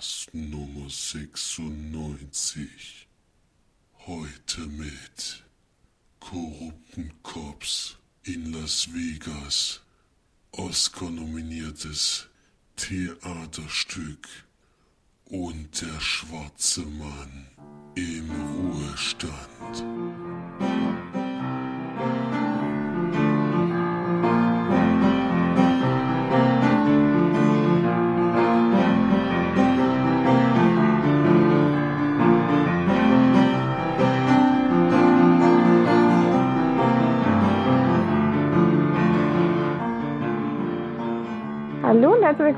Podcast Nummer 96. Heute mit korrupten Cops in Las Vegas. Oscar-nominiertes Theaterstück und der schwarze Mann im Ruhestand.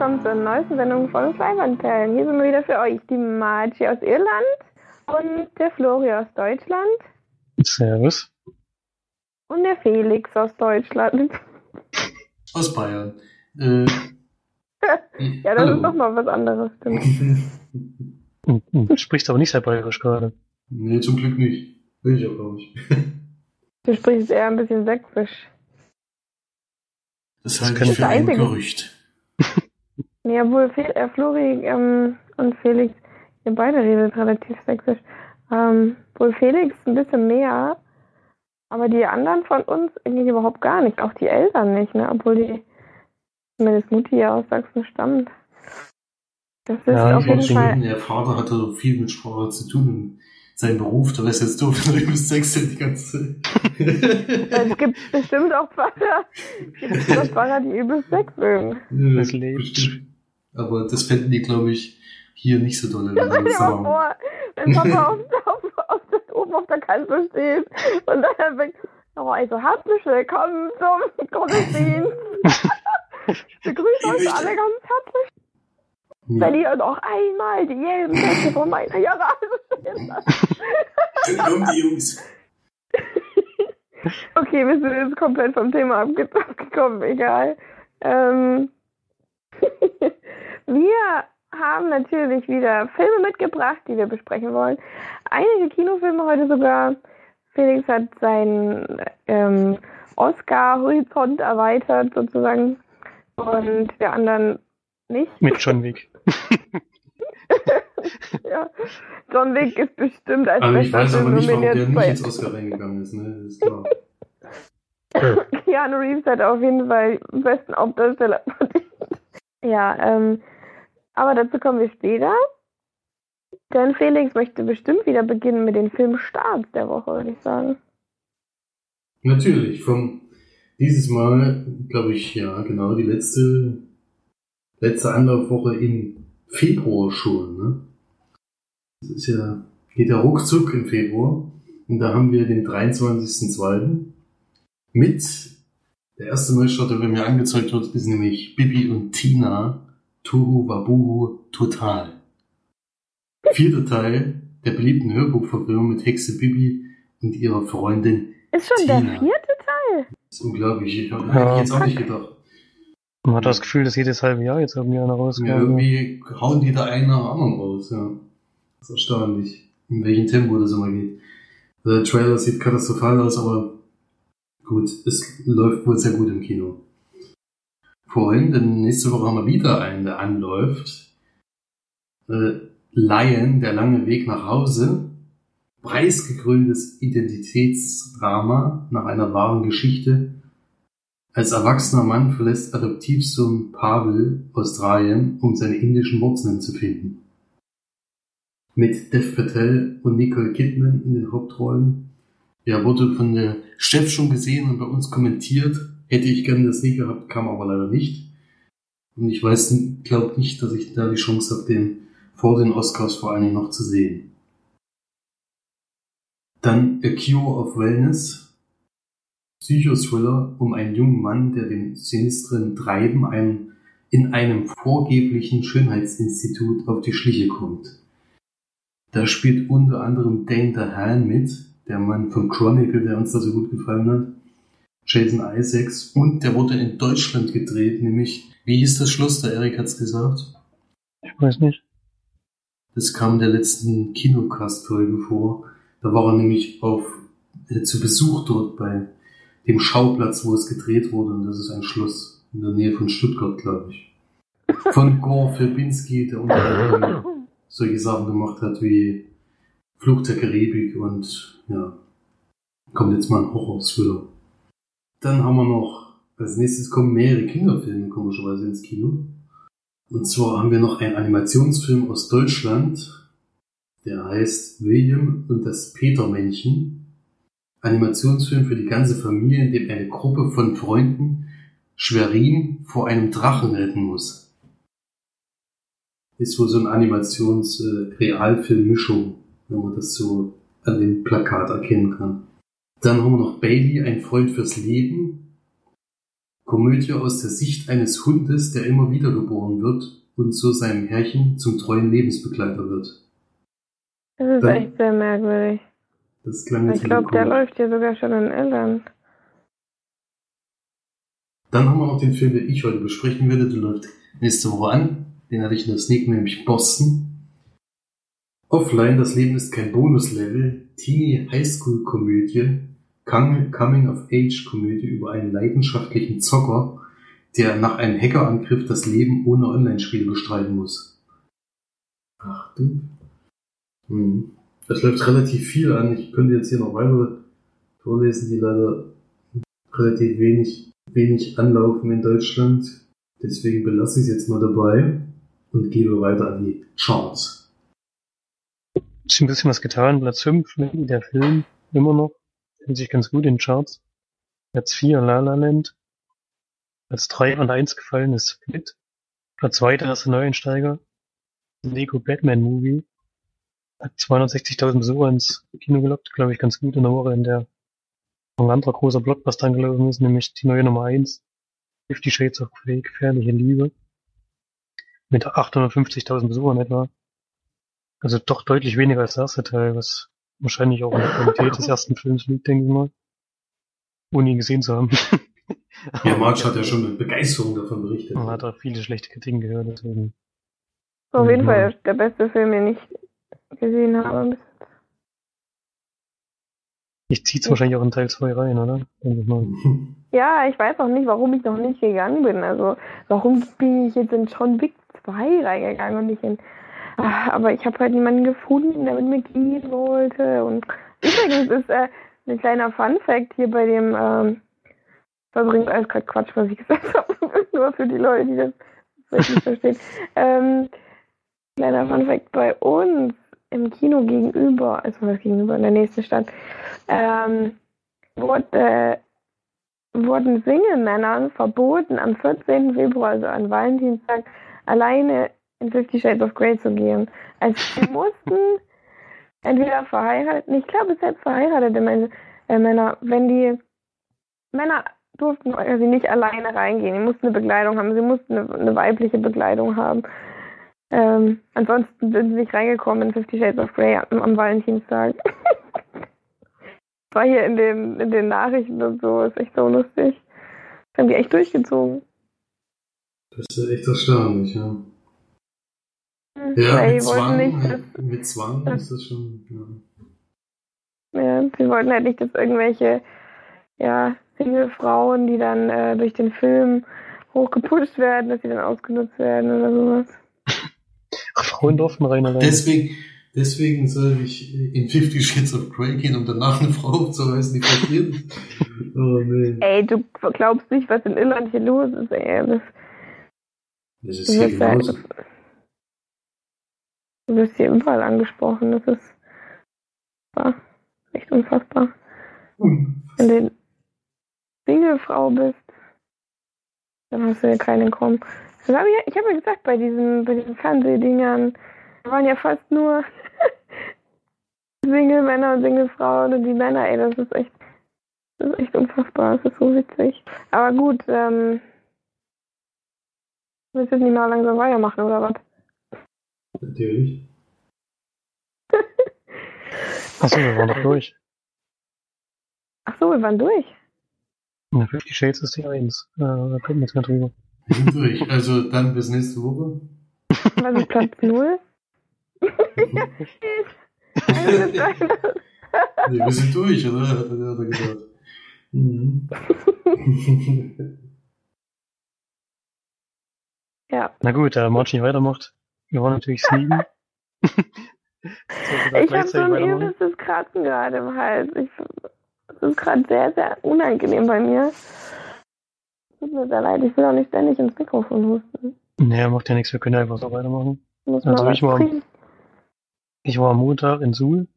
Willkommen zur neuesten Sendung von Schweinwandperlen. Hier sind wir wieder für euch die Margie aus Irland und der Flori aus Deutschland Servus. und der Felix aus Deutschland. Aus Bayern. Äh, Ja, das hallo. ist doch mal was anderes, stimmt. Hm, hm, Du sprichst aber nicht sehr bayerisch gerade. nee, zum Glück nicht. Will ich auch gar nicht. Du sprichst eher ein bisschen sächsisch. Das halte ich für ein Gerücht. Nee, obwohl äh, Flori ähm, und Felix, ihr beide redet relativ sächsisch. Ähm, wohl Felix ein bisschen mehr, aber die anderen von uns eigentlich überhaupt gar nicht. Auch die Eltern nicht, ne? Obwohl die, zumindest Mutti ja aus Sachsen stammt. Das ist Ja, auf ich jeden schon Fall. Der Vater hatte viel mit Sprache zu tun und sein Beruf, da wär's jetzt doof, wenn er bis sechs die ganze Zeit. Es gibt bestimmt auch Pfarrer, es gibt bestimmt auch Pfarrer, die übelst Sex mögen. Ja, Das lebt. bestimmt. Aber das fänden die, glaube ich, hier nicht so dolle. Stell wenn wir dir mal vor, wenn Papa auf, auf, auf, der- oben auf der Kanzel steht und dann sagt, oh, also herzlich willkommen zum Gottesdienst. Ich begrüße euch alle ganz herzlich. Ja. Wenn ihr noch einmal die gelben Sätze von meiner. Dann kommen die Jungs. Okay, wir sind jetzt komplett vom Thema abge abgekommen, egal. Ähm, wir haben natürlich wieder Filme mitgebracht, die wir besprechen wollen. Einige Kinofilme heute sogar. Felix hat seinen ähm, Oscar-Horizont erweitert sozusagen und der anderen nicht. Mit John Wick. ja. John Wick ist bestimmt als Aber ich bester weiß aber Film nicht, warum der nominiert. nicht bei- ins Oscar reingegangen ist, ne? Das ist klar. Keanu Reeves hat auf jeden Fall den besten Hauptdarsteller verdient. Ja, ähm, aber dazu kommen wir später. Denn Felix möchte bestimmt wieder beginnen mit den Filmstarts der Woche, würde ich sagen. Natürlich, vom dieses Mal, glaube ich, ja, genau, die letzte, letzte Anlaufwoche im Februar schon, ne? Das ist ja, geht ja ruckzuck im Februar. Und da haben wir den 23.02. mit der erste Neustart, der bei mir angezeigt wird, ist nämlich Bibi und Tina Tohu Wabuhu Total. Vierter Teil der beliebten Hörbuchverfilmung mit Hexe Bibi und ihrer Freundin Ist schon Tina. der vierte Teil? das ist unglaublich. Ich habe Ja. jetzt auch nicht gedacht. Man hat das Gefühl, dass jedes halbe Jahr jetzt irgendwie einer Ja, rauskommt. irgendwie hauen die da einen nach anderen raus. Ja. Das ist erstaunlich, in welchem Tempo das immer geht. Der Trailer sieht katastrophal aus, aber gut, es läuft wohl sehr gut im Kino. Vorhin, denn nächste Woche haben wir wieder einen, der anläuft. Äh, Lion, der lange Weg nach Hause. Preisgekröntes Identitätsdrama nach einer wahren Geschichte. Als erwachsener Mann verlässt Adoptivsohn Pavel Australien, um seine indischen Wurzeln zu finden. Mit Dev Patel und Nicole Kidman in den Hauptrollen. Ja, wurde von der Chef schon gesehen und bei uns kommentiert. Hätte ich gerne das nie gehabt, kam aber leider nicht. Und ich weiß, glaube nicht, dass ich da die Chance habe, den vor den Oscars vor allen Dingen noch zu sehen. Dann A Cure of Wellness, Psychothriller um einen jungen Mann, der dem sinistren Treiben einem, in einem vorgeblichen Schönheitsinstitut auf die Schliche kommt. Da spielt unter anderem Dane DeHaan mit, der Mann von Chronicle, der uns da so gut gefallen hat, Jason Isaacs und der wurde in Deutschland gedreht, nämlich, wie hieß das Schloss? Der Erik hat's gesagt. Ich weiß nicht. Das kam in der letzten Kinocast-Folge vor. Da war er nämlich auf, äh, zu Besuch dort bei dem Schauplatz, wo es gedreht wurde. Und das ist ein Schloss in der Nähe von Stuttgart, glaube ich. Von Gore Verbinski, der unter anderem solche Sachen gemacht hat wie Fluch der Karibik und ja, kommt jetzt mal ein Horror-Thriller. Dann haben wir noch, als nächstes kommen mehrere Kinderfilme komischerweise ins Kino. Und zwar haben wir noch einen Animationsfilm aus Deutschland, der heißt William und das Petermännchen. Animationsfilm für die ganze Familie, in dem eine Gruppe von Freunden Schwerin vor einem Drachen retten muss. Ist wohl so eine Animations-Realfilm-Mischung, wenn man das so an dem Plakat erkennen kann. Dann haben wir noch Bailey, ein Freund fürs Leben. Komödie aus der Sicht eines Hundes, der immer wieder geboren wird und so seinem Herrchen zum treuen Lebensbegleiter wird. Das ist Dann- echt sehr merkwürdig. Das klang jetzt Ich glaube, der läuft hier sogar schon in Irland. Dann haben wir noch den Film, den ich heute besprechen werde. Der läuft nächste Woche an. Den hatte ich in der Sneak, nämlich Boston. Offline, das Leben ist kein Bonuslevel. Teenie Highschool-Komödie. Coming-of-Age-Komödie über einen leidenschaftlichen Zocker, der nach einem Hackerangriff das Leben ohne Online-Spiele bestreiten muss. Ach du. Hm. Das läuft relativ viel an. Ich könnte jetzt hier noch weitere vorlesen, die leider relativ wenig, wenig anlaufen in Deutschland. Deswegen belasse ich es jetzt mal dabei und gebe weiter an die Charts. Ist ein bisschen was getan. Platz 5, der Film, immer noch. Hält sich ganz gut in den Charts. Platz 4, La La Land. Platz 3 und 1 gefallen ist Split. Platz 2, der erste Neueinsteiger. Lego Batman Movie. Hat 260.000 Besucher ins Kino gelockt, glaube ich, ganz gut in der Woche, in der ein anderer großer Blockbuster angelaufen ist, nämlich die neue Nummer 1. Fifty Shades of Grey, gefährliche Liebe. Mit 850.000 Besuchern etwa. Also doch deutlich weniger als der erste Teil, was wahrscheinlich auch an der Qualität des ersten Films liegt, denke ich mal. Ohne ihn gesehen zu haben. Ja, March hat ja schon mit Begeisterung davon berichtet. Man hat auch viele schlechte Kritiken gehört, deswegen. Auf jeden. Fall der beste Film, den ich gesehen habe. Ich zieh's wahrscheinlich auch in Teil 2 rein, oder? Denke ich mal. Ja, ich weiß auch nicht, warum ich noch nicht gegangen bin. Also, warum bin ich jetzt in John Wick 2 reingegangen und nicht in. Ah, Aber ich habe halt niemanden gefunden, der mit mir gehen wollte. Und übrigens ist äh, ein kleiner Fun-Fact hier bei dem. Ähm, das übrigens alles gerade Quatsch, was ich gesagt habe. Nur für die Leute, die das vielleicht nicht verstehen. Ähm, kleiner Fun-Fact bei uns im Kino gegenüber, also was gegenüber in der nächsten Stadt, ähm, wurde, äh, wurden Single-Männern verboten, am 14. Februar, also an Valentinstag, alleine in Fifty Shades of Grey zu gehen. Also sie mussten entweder verheiratet, ich glaube selbst verheiratete Männer, äh, Männer, wenn die Männer durften also nicht alleine reingehen, die mussten eine Begleitung haben, sie mussten eine, eine weibliche Begleitung haben. Ähm, ansonsten sind sie nicht reingekommen in Fifty Shades of Grey am, am Valentinstag. war hier in den, in den Nachrichten und so, ist echt so lustig. Das haben die echt durchgezogen. Das ist ja echt erstaunlich, ja. Ja, weil mit Zwang, nicht, dass, mit Zwang ist das schon, ja. ja, sie wollten halt nicht, dass irgendwelche ja, Single-Frauen, die dann äh, durch den Film hochgepusht werden, dass sie dann ausgenutzt werden oder sowas. Ach, Frauen durften rein. Deswegen, deswegen soll ich in Fifty Shades of Grey gehen, um danach eine Frau aufzureißen, die ist. Oh nee. Ey, du glaubst nicht, was in Irland hier los ist, ey. Das, Das ist hier ja, genauso. Du wirst hier überall angesprochen. Das ist war echt unfassbar. Hm. Wenn du Single-Frau bist, dann hast du ja keinen Kommen. Das hab ich, ich habe ja gesagt, bei diesen, bei diesen Fernsehdingern waren ja fast nur Single-Männer und Single-Frauen und die Männer, ey, das ist echt, das ist echt unfassbar, das ist so witzig. Aber gut, ähm, willst du jetzt nicht mal langsam weitermachen, oder was? Natürlich. Achso, wir waren doch durch. Ach so, wir waren durch. Ja, Fifty Shades ist die 1. Äh, da kommt nichts mehr drüber. Wir sind durch. Also dann bis nächste Woche. Was ist Platz 0? Nee, wir sind durch, oder? Hat er, hat er gesagt. Mhm. ja, Na gut, da March nicht weitermacht. Wir waren natürlich sieben. ich habe so ein übelstes Kratzen gerade im Hals. Ich, das ist gerade sehr, sehr unangenehm bei mir. Tut mir sehr leid, ich will auch nicht ständig ins Mikrofon husten. Naja, macht ja nichts, wir können einfach so weitermachen. Muss also ich war, ich war am Montag in Suhl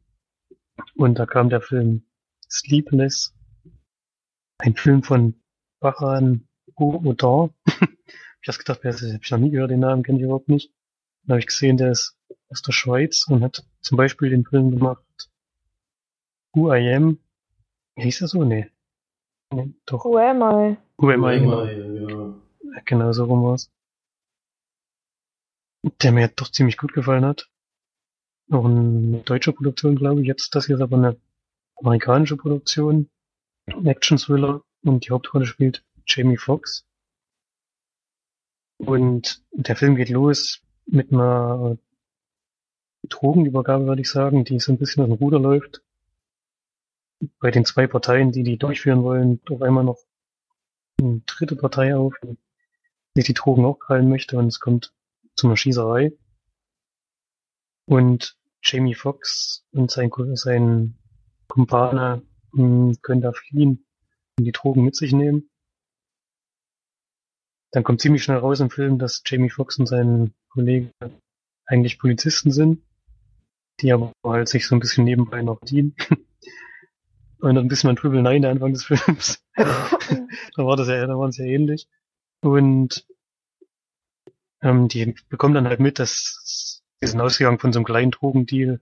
und da kam der Film Sleepless. Ein Film von Baran Odor. ich hab gedacht, das? Hab ich noch nie gehört, den Namen kenne ich überhaupt nicht. Dann habe ich gesehen, der ist aus der Schweiz und hat zum Beispiel den Film gemacht Who I Am. Hieß er so? Nee. nee doch. Who Am I? Who Am I, genau. Ja. Genau so rum war's. Der mir doch ziemlich gut gefallen hat. Auch eine deutsche Produktion, glaube ich. Jetzt das hier ist aber eine amerikanische Produktion. Action-Thriller. Und die Hauptrolle spielt Jamie Foxx. Und der Film geht los mit einer Drogenübergabe, würde ich sagen, die so ein bisschen aus dem Ruder läuft. Bei den zwei Parteien, die die durchführen wollen, auf einmal noch eine dritte Partei auf, die die Drogen auch krallen möchte und es kommt zu einer Schießerei. Und Jamie Foxx und sein, sein Kumpane hm, können da fliehen und die Drogen mit sich nehmen. Dann kommt ziemlich schnell raus im Film, dass Jamie Foxx und sein Kollege eigentlich Polizisten sind die aber halt sich so ein bisschen nebenbei noch dienen. Und ein bisschen ein Triple Nine der Anfang des Films. da war das ja, da waren sie ja ähnlich. Und ähm, die bekommen dann halt mit, dass die sind ausgegangen von so einem kleinen Drogendeal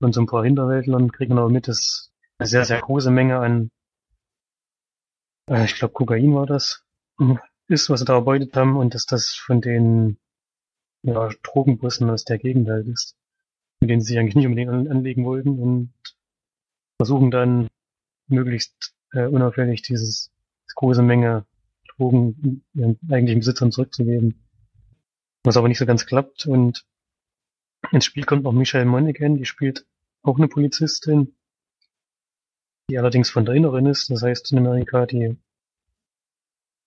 von so ein paar Hinterwäldlern, kriegen aber mit, dass eine sehr, sehr große Menge an, äh, ich glaube Kokain war das, ist, was sie da erbeutet haben und dass das von den ja, Drogenbussen aus der Gegend halt ist mit denen sie sich eigentlich nicht unbedingt an, anlegen wollten und versuchen dann möglichst äh, unauffällig dieses große Menge Drogen ihren eigentlichen Besitzern zurückzugeben. Was aber nicht so ganz klappt und ins Spiel kommt noch Michelle Monaghan, die spielt auch eine Polizistin, die allerdings von der Inneren ist, das heißt in Amerika, die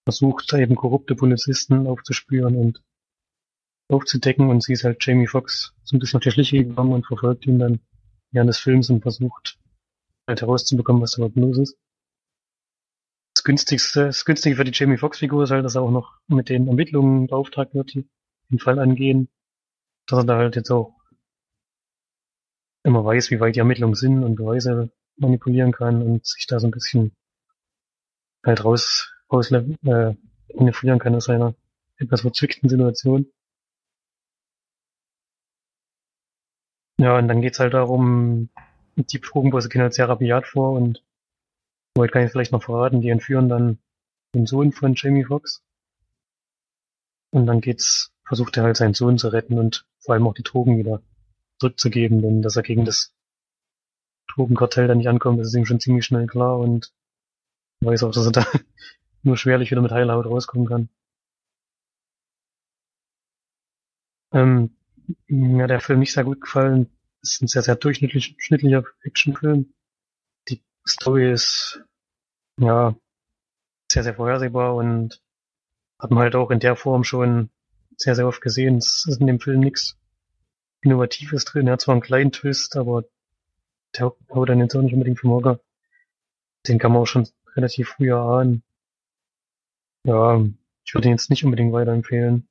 versucht eben korrupte Polizisten aufzuspüren und aufzudecken und sie ist halt Jamie Foxx so ein bisschen auf die Schliche gekommen und verfolgt ihn dann während des Films und versucht halt herauszubekommen, was da überhaupt los ist. Das günstigste, das günstige für die Jamie Foxx Figur ist halt, dass er auch noch mit den Ermittlungen beauftragt wird, die den Fall angehen, dass er da halt jetzt auch immer weiß, wie weit die Ermittlungen sind und Beweise manipulieren kann und sich da so ein bisschen halt raus, raus äh, kann aus einer etwas verzwickten Situation. Ja, und dann geht's halt darum, die Drogenbosse gehen halt sehr rabiat vor und wollte kann ich vielleicht noch verraten, die entführen dann den Sohn von Jamie Foxx. Und dann geht's, versucht er halt seinen Sohn zu retten und vor allem auch die Drogen wieder zurückzugeben, denn dass er gegen das Drogenkartell da nicht ankommt, das ist ihm schon ziemlich schnell klar und weiß auch, dass er da nur schwerlich wieder mit heiler Haut rauskommen kann. Ähm, hat der Film nicht sehr gut gefallen. Es ist ein sehr, sehr durchschnittlicher Actionfilm. Die Story ist, ja, sehr, sehr vorhersehbar und hat man halt auch in der Form schon sehr, sehr oft gesehen. Es ist in dem Film nichts Innovatives drin. Er hat zwar einen kleinen Twist, aber der haut dann jetzt auch nicht unbedingt vom Hocker. Den kann man auch schon relativ früh erahnen. Ja, ich würde ihn jetzt nicht unbedingt weiterempfehlen.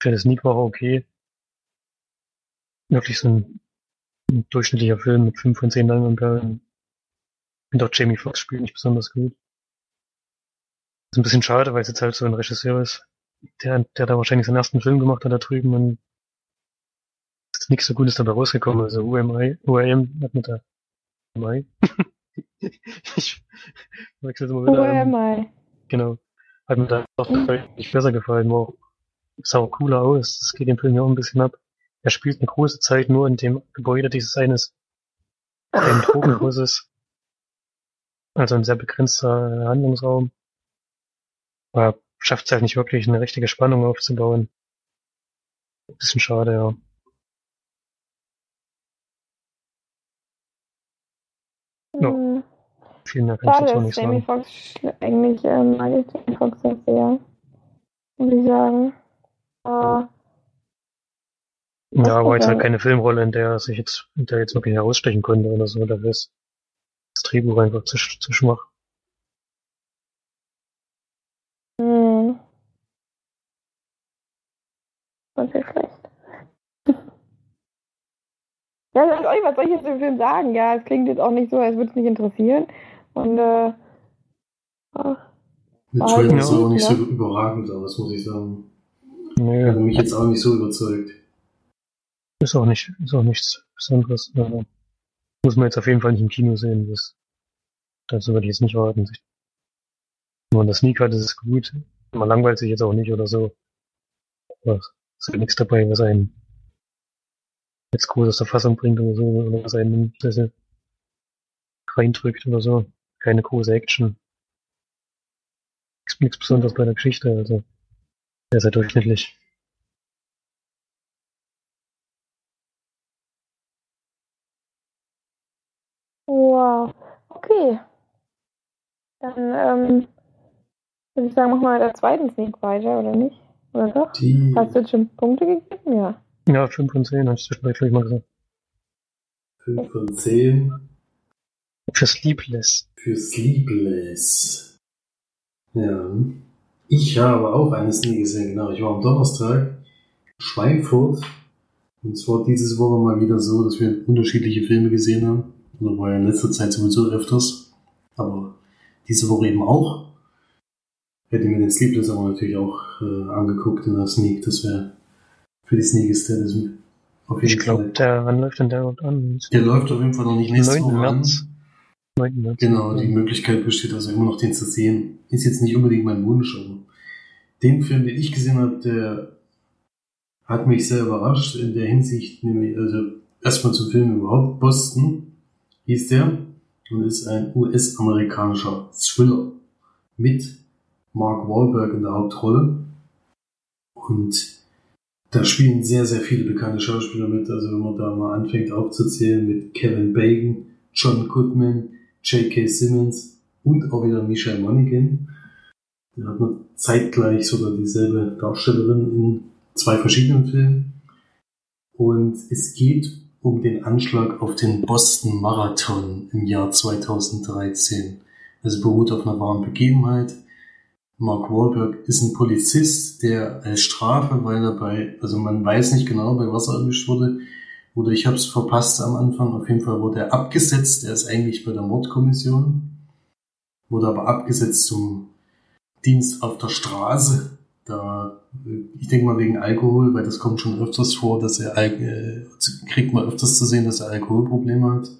Für das Sneak war okay wirklich so ein, ein durchschnittlicher Film mit fünf von zehn Leinwandperlen. Und auch Jamie Foxx spielt nicht besonders gut. Ist ein bisschen schade, weil es jetzt halt so ein Regisseur ist, der, der da wahrscheinlich seinen ersten Film gemacht hat da drüben und ist nichts so Gutes dabei rausgekommen. Also UMI, UAM hat mit der UMI. ich wechsle immer wieder. UMI. Genau. Hat mir da doch deutlich besser gefallen, war auch, sah auch cooler aus. Das geht dem Film ja auch ein bisschen ab. Er spielt eine große Zeit nur in dem Gebäude dieses eines Drogenhauses. Also ein sehr begrenzter Handlungsraum. Aber schafft es halt nicht wirklich, eine richtige Spannung aufzubauen. Ein bisschen schade. Ja. Viel mehr kann Schade, ich dazu nicht sagen. Jamie Foxx, eigentlich äh, mag ich Jamie Foxx sehr, muss ich sagen. Äh, Ja, aber jetzt halt keine Filmrolle, in der er sich jetzt, in der er jetzt wirklich herausstechen konnte oder so. Dafür ist das Drehbuch einfach zu, zu schwach. Hm. Ist ja schlecht. Ja, sag euch, was soll ich jetzt zum Film sagen? Ja, es klingt jetzt auch nicht so, als würde es mich interessieren. Und, äh, ach, Der Trailer ja. sah auch nicht so Ja. überragend aus, muss ich sagen. Nö, Hat mich jetzt auch nicht so überzeugt. ist auch nicht, ist auch nichts Besonderes. Also, muss man jetzt auf jeden Fall nicht im Kino sehen. Das, dazu würde ich jetzt nicht raten. Wenn man das Sneak hat, ist es gut. Man langweilt sich jetzt auch nicht oder so. Aber es ist halt nichts dabei, was einen jetzt groß aus der Fassung bringt oder so, oder was einen in reindrückt oder so. Keine große Action. Nichts, Besonderes bei der Geschichte, also. Ist ja durchschnittlich. wow. Okay. Dann, ähm, würde ich sagen, machen wir mit der zweiten Sneak weiter, oder nicht? Oder doch? Die Hast du jetzt schon Punkte gegeben? Ja. Ja, 5 von 10, hast du zwischendurch gleich mal gesagt. 5 von 10 Für Sleepless. für Sleepless. Ja. Ich habe auch eines nie gesehen, genau. Ich war am Donnerstag in Schweinfurt. Und zwar dieses Woche mal wieder so, dass wir unterschiedliche Filme gesehen haben. Oder war ja in letzter Zeit sowieso öfters. Aber diese Woche eben auch. Hätte mir den Sleepless aber natürlich auch äh, angeguckt in der Sneak. Das wäre für die Sneak ist der das auf jeden Ich glaube, der, wann läuft denn der überhaupt an? Der läuft auf jeden Fall noch nicht nächste 9. Woche. März. 9. März. Genau, die Möglichkeit besteht also immer noch, den zu sehen. Ist jetzt nicht unbedingt mein Wunsch, aber den Film, den ich gesehen habe, der hat mich sehr überrascht in der Hinsicht, nämlich, also erstmal zum Film überhaupt, Boston hieß der und ist ein US-amerikanischer Thriller mit Mark Wahlberg in der Hauptrolle. Und da spielen sehr, sehr viele bekannte Schauspieler mit. Also wenn man da mal anfängt aufzuzählen mit Kevin Bacon, John Goodman, J.K. Simmons und auch wieder Michelle Monaghan. Da hat man zeitgleich sogar dieselbe Darstellerin in zwei verschiedenen Filmen. Und es geht um den Anschlag auf den Boston Marathon im Jahr 2013. Also beruht auf einer wahren Begebenheit. Mark Wahlberg ist ein Polizist, der als Strafe, weil er bei, also man weiß nicht genau, bei was er erwischt wurde, oder ich habe es verpasst am Anfang, auf jeden Fall wurde er abgesetzt, er ist eigentlich bei der Mordkommission, wurde aber abgesetzt zum Dienst auf der Straße, da, ich denke mal wegen Alkohol, weil das kommt schon öfters vor, dass er, äh, kriegt man öfters zu sehen, dass er Alkoholprobleme hat.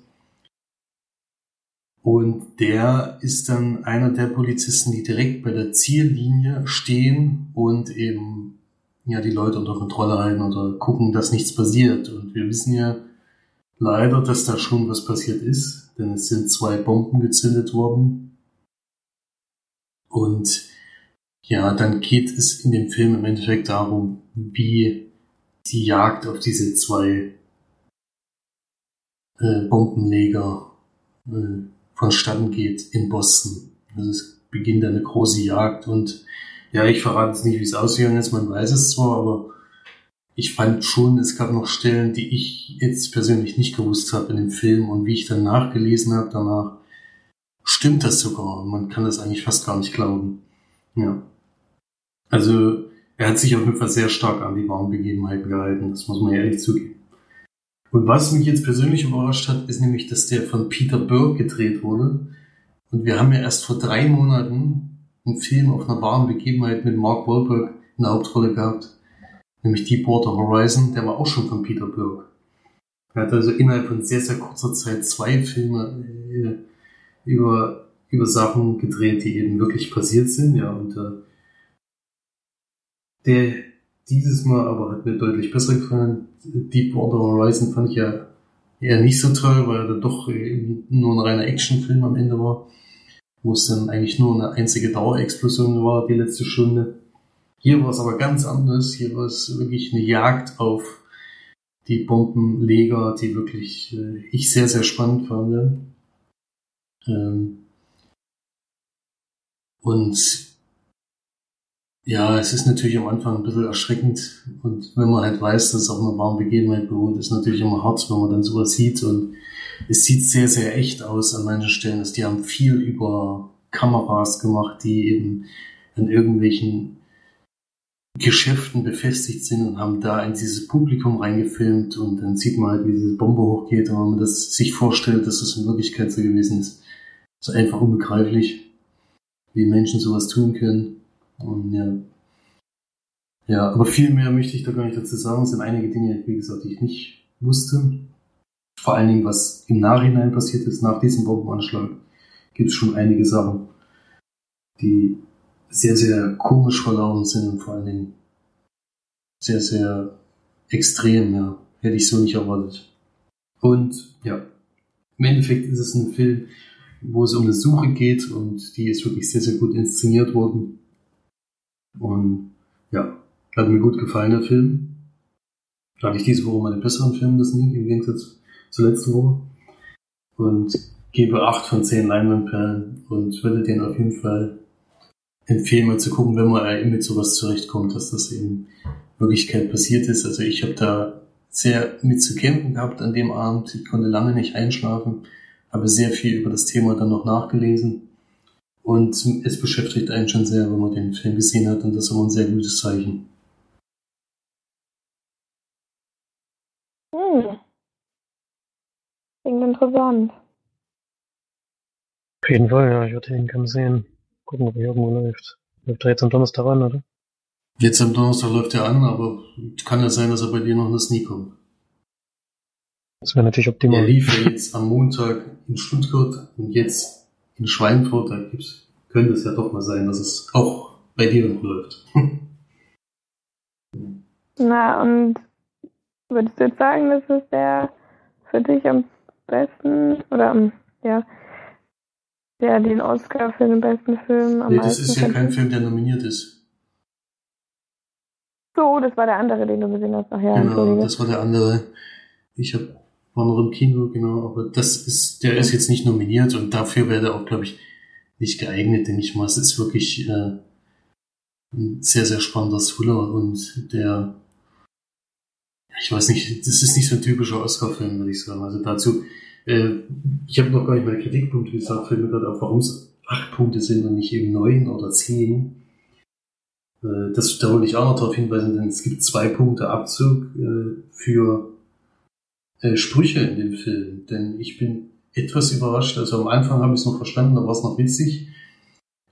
Und der ist dann einer der Polizisten, die direkt bei der Ziellinie stehen und eben ja die Leute unter Kontrolle halten oder gucken, dass nichts passiert. Und wir wissen ja leider, dass da schon was passiert ist, denn es sind zwei Bomben gezündet worden. Und ja, dann geht es in dem Film im Endeffekt darum, wie die Jagd auf diese zwei äh, Bombenleger äh, vonstatten geht in Boston. Also es beginnt eine große Jagd und ja, ich verrate jetzt nicht, wie es ausgegangen ist, man weiß es zwar, aber ich fand schon, es gab noch Stellen, die ich jetzt persönlich nicht gewusst habe in dem Film und wie ich dann nachgelesen habe danach, stimmt das sogar. Man kann das eigentlich fast gar nicht glauben. Ja. Also, er hat sich auf jeden Fall sehr stark an die wahren Begebenheiten gehalten, das muss man ehrlich zugeben. Und was mich jetzt persönlich überrascht hat, ist nämlich, dass der von Peter Burke gedreht wurde. Und wir haben ja erst vor drei Monaten einen Film auf einer wahren Begebenheit mit Mark Wahlberg in der Hauptrolle gehabt. Nämlich Deepwater Horizon, der war auch schon von Peter Burke. Er hat also innerhalb von sehr, sehr kurzer Zeit zwei Filme äh, über, über Sachen gedreht, die eben wirklich passiert sind, ja, und äh, der dieses Mal aber hat mir deutlich besser gefallen. Deepwater Horizon fand ich ja eher nicht so toll, weil er dann doch eben nur ein reiner Actionfilm am Ende war, wo es dann eigentlich nur eine einzige Dauerexplosion war, die letzte Stunde. Hier war es aber ganz anders. Hier war es wirklich eine Jagd auf die Bombenleger, die wirklich äh, ich sehr, sehr spannend fand. Ähm, und Ja, es ist natürlich am Anfang ein bisschen erschreckend und wenn man halt weiß, dass es auf einer wahren Begebenheit beruht, ist natürlich immer hart, wenn man dann sowas sieht und es sieht sehr, sehr echt aus an manchen Stellen. Also die haben viel über Kameras gemacht, die eben an irgendwelchen Geschäften befestigt sind und haben da in dieses Publikum reingefilmt und dann sieht man halt, wie diese Bombe hochgeht und wenn man das sich vorstellt, dass das in Wirklichkeit so gewesen ist. ist einfach unbegreiflich, wie Menschen sowas tun können. Und ja. Ja, aber viel mehr möchte ich da gar nicht dazu sagen. Es sind einige Dinge, wie gesagt, die ich nicht wusste. Vor allen Dingen, was im Nachhinein passiert ist, nach diesem Bombenanschlag, gibt es schon einige Sachen, die sehr, sehr komisch verlaufen sind und vor allen Dingen sehr, sehr extrem, ja. Hätte ich so nicht erwartet. Und ja, im Endeffekt ist es ein Film, wo es um eine Suche geht und die ist wirklich sehr, sehr gut inszeniert worden. Und ja, hat mir gut gefallen, der Film. Da hatte ich diese Woche meine besseren Filme, das nie, im Gegensatz zur letzten Woche. Und gebe 8 von 10 Leinwandperlen und würde den auf jeden Fall empfehlen, mal zu gucken, wenn man mit sowas zurechtkommt, dass das in Wirklichkeit passiert ist. Also ich habe da sehr mit zu kämpfen gehabt an dem Abend. Ich konnte lange nicht einschlafen, habe sehr viel über das Thema dann noch nachgelesen. Und es beschäftigt einen schon sehr, wenn man den Film gesehen hat, und das ist immer ein sehr gutes Zeichen. Hm. Klingt interessant. Auf jeden Fall, ja, ich würde den gerne sehen. Gucken, ob er irgendwo läuft. Läuft er jetzt am Donnerstag an, oder? Jetzt am Donnerstag läuft er an, aber kann ja sein, dass er bei dir noch in das Nie kommt. Das wäre natürlich optimal. lief ja jetzt am Montag in Stuttgart und jetzt in Schweinfurt. Da gibt's, könnte es ja doch mal sein, dass es auch bei dir noch läuft. Na, und würdest du jetzt sagen, das ist der für dich am besten oder am, ja, der den Oscar für den besten Film am nee, das ist ja kein? Film, der nominiert ist. So, das war der andere, den du gesehen hast. Ach ja, genau, das war der andere. Ich hab, war noch im Kino, genau, aber das ist, der ist jetzt nicht nominiert und dafür wäre er auch, glaube ich, nicht geeignet, denke ich mal. Es ist wirklich äh, ein sehr, sehr spannender Thriller und der, ich weiß nicht, das ist nicht so ein typischer Oscar-Film, würde ich sagen. Also dazu, äh, ich habe noch gar nicht meine Kritikpunkte gesagt, fällt mir gerade auf, warum es acht Punkte sind und nicht eben neun oder zehn. Äh, das, da wollte ich auch noch darauf hinweisen, denn es gibt zwei Punkte Abzug äh, für äh, Sprüche in dem Film. Denn ich bin etwas überrascht. Also am Anfang habe ich es noch verstanden, da war es noch witzig.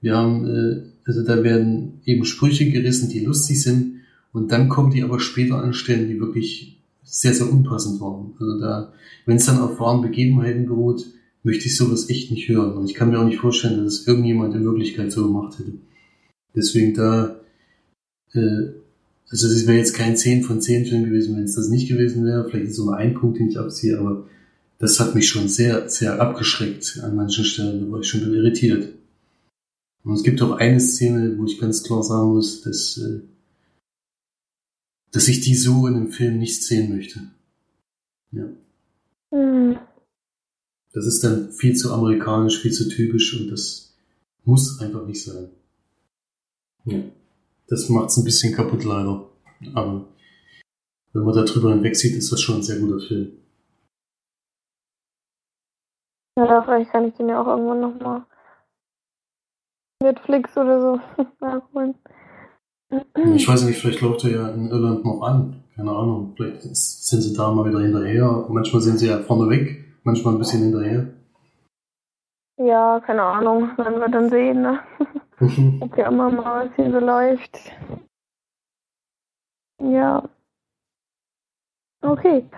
Wir haben, äh, also da werden eben Sprüche gerissen, die lustig sind. Und dann kommen die aber später an Stellen, die wirklich sehr, sehr unpassend waren. Also da, wenn es dann auf wahren Begebenheiten beruht, möchte ich sowas echt nicht hören. Und ich kann mir auch nicht vorstellen, dass es irgendjemand in Wirklichkeit so gemacht hätte. Deswegen da, äh, also das wäre jetzt kein 10 von 10 Film gewesen, wenn es das nicht gewesen wäre. Vielleicht ist so nur ein Punkt, den ich abziehe, aber das hat mich schon sehr, sehr abgeschreckt an manchen Stellen. Da war ich schon irritiert. Und es gibt auch eine Szene, wo ich ganz klar sagen muss, dass, äh, dass ich die so in einem Film nicht sehen möchte. Ja. Hm. Das ist dann viel zu amerikanisch, viel zu typisch und das muss einfach nicht sein. Ja. Das macht's ein bisschen kaputt leider. Aber wenn man da drüber hinweg sieht, ist das schon ein sehr guter Film. Ja, vielleicht kann ich den ja auch irgendwann nochmal Netflix oder so nachholen. Ich weiß nicht, vielleicht läuft er ja in Irland noch an. Keine Ahnung. Vielleicht sind sie da mal wieder hinterher. Manchmal sind sie ja vorne weg, manchmal ein bisschen hinterher. Ja, keine Ahnung. Werden wir dann sehen, ne? Ob ja immer mal was hier so läuft. Ja. Okay.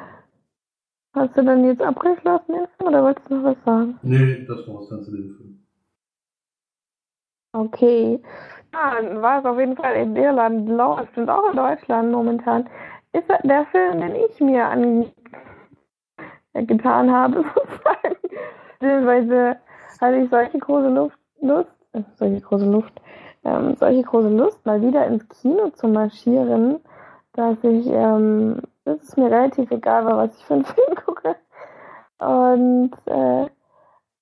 Hast du dann jetzt abgeschlossen Film oder wolltest du noch was sagen? nee, das war's dann zu dem Film. Okay. Dann war es auf jeden Fall in Irland, läuft und auch in Deutschland momentan. Ist der Film, den ich mir angetan habe, sozusagen. Beziehungsweise hatte ich solche große Luft, Lust, äh, solche große Luft, ähm, solche große Lust, mal wieder ins Kino zu marschieren, dass ich, ähm, es ist mir relativ egal war, was ich für einen Film gucke. Und äh,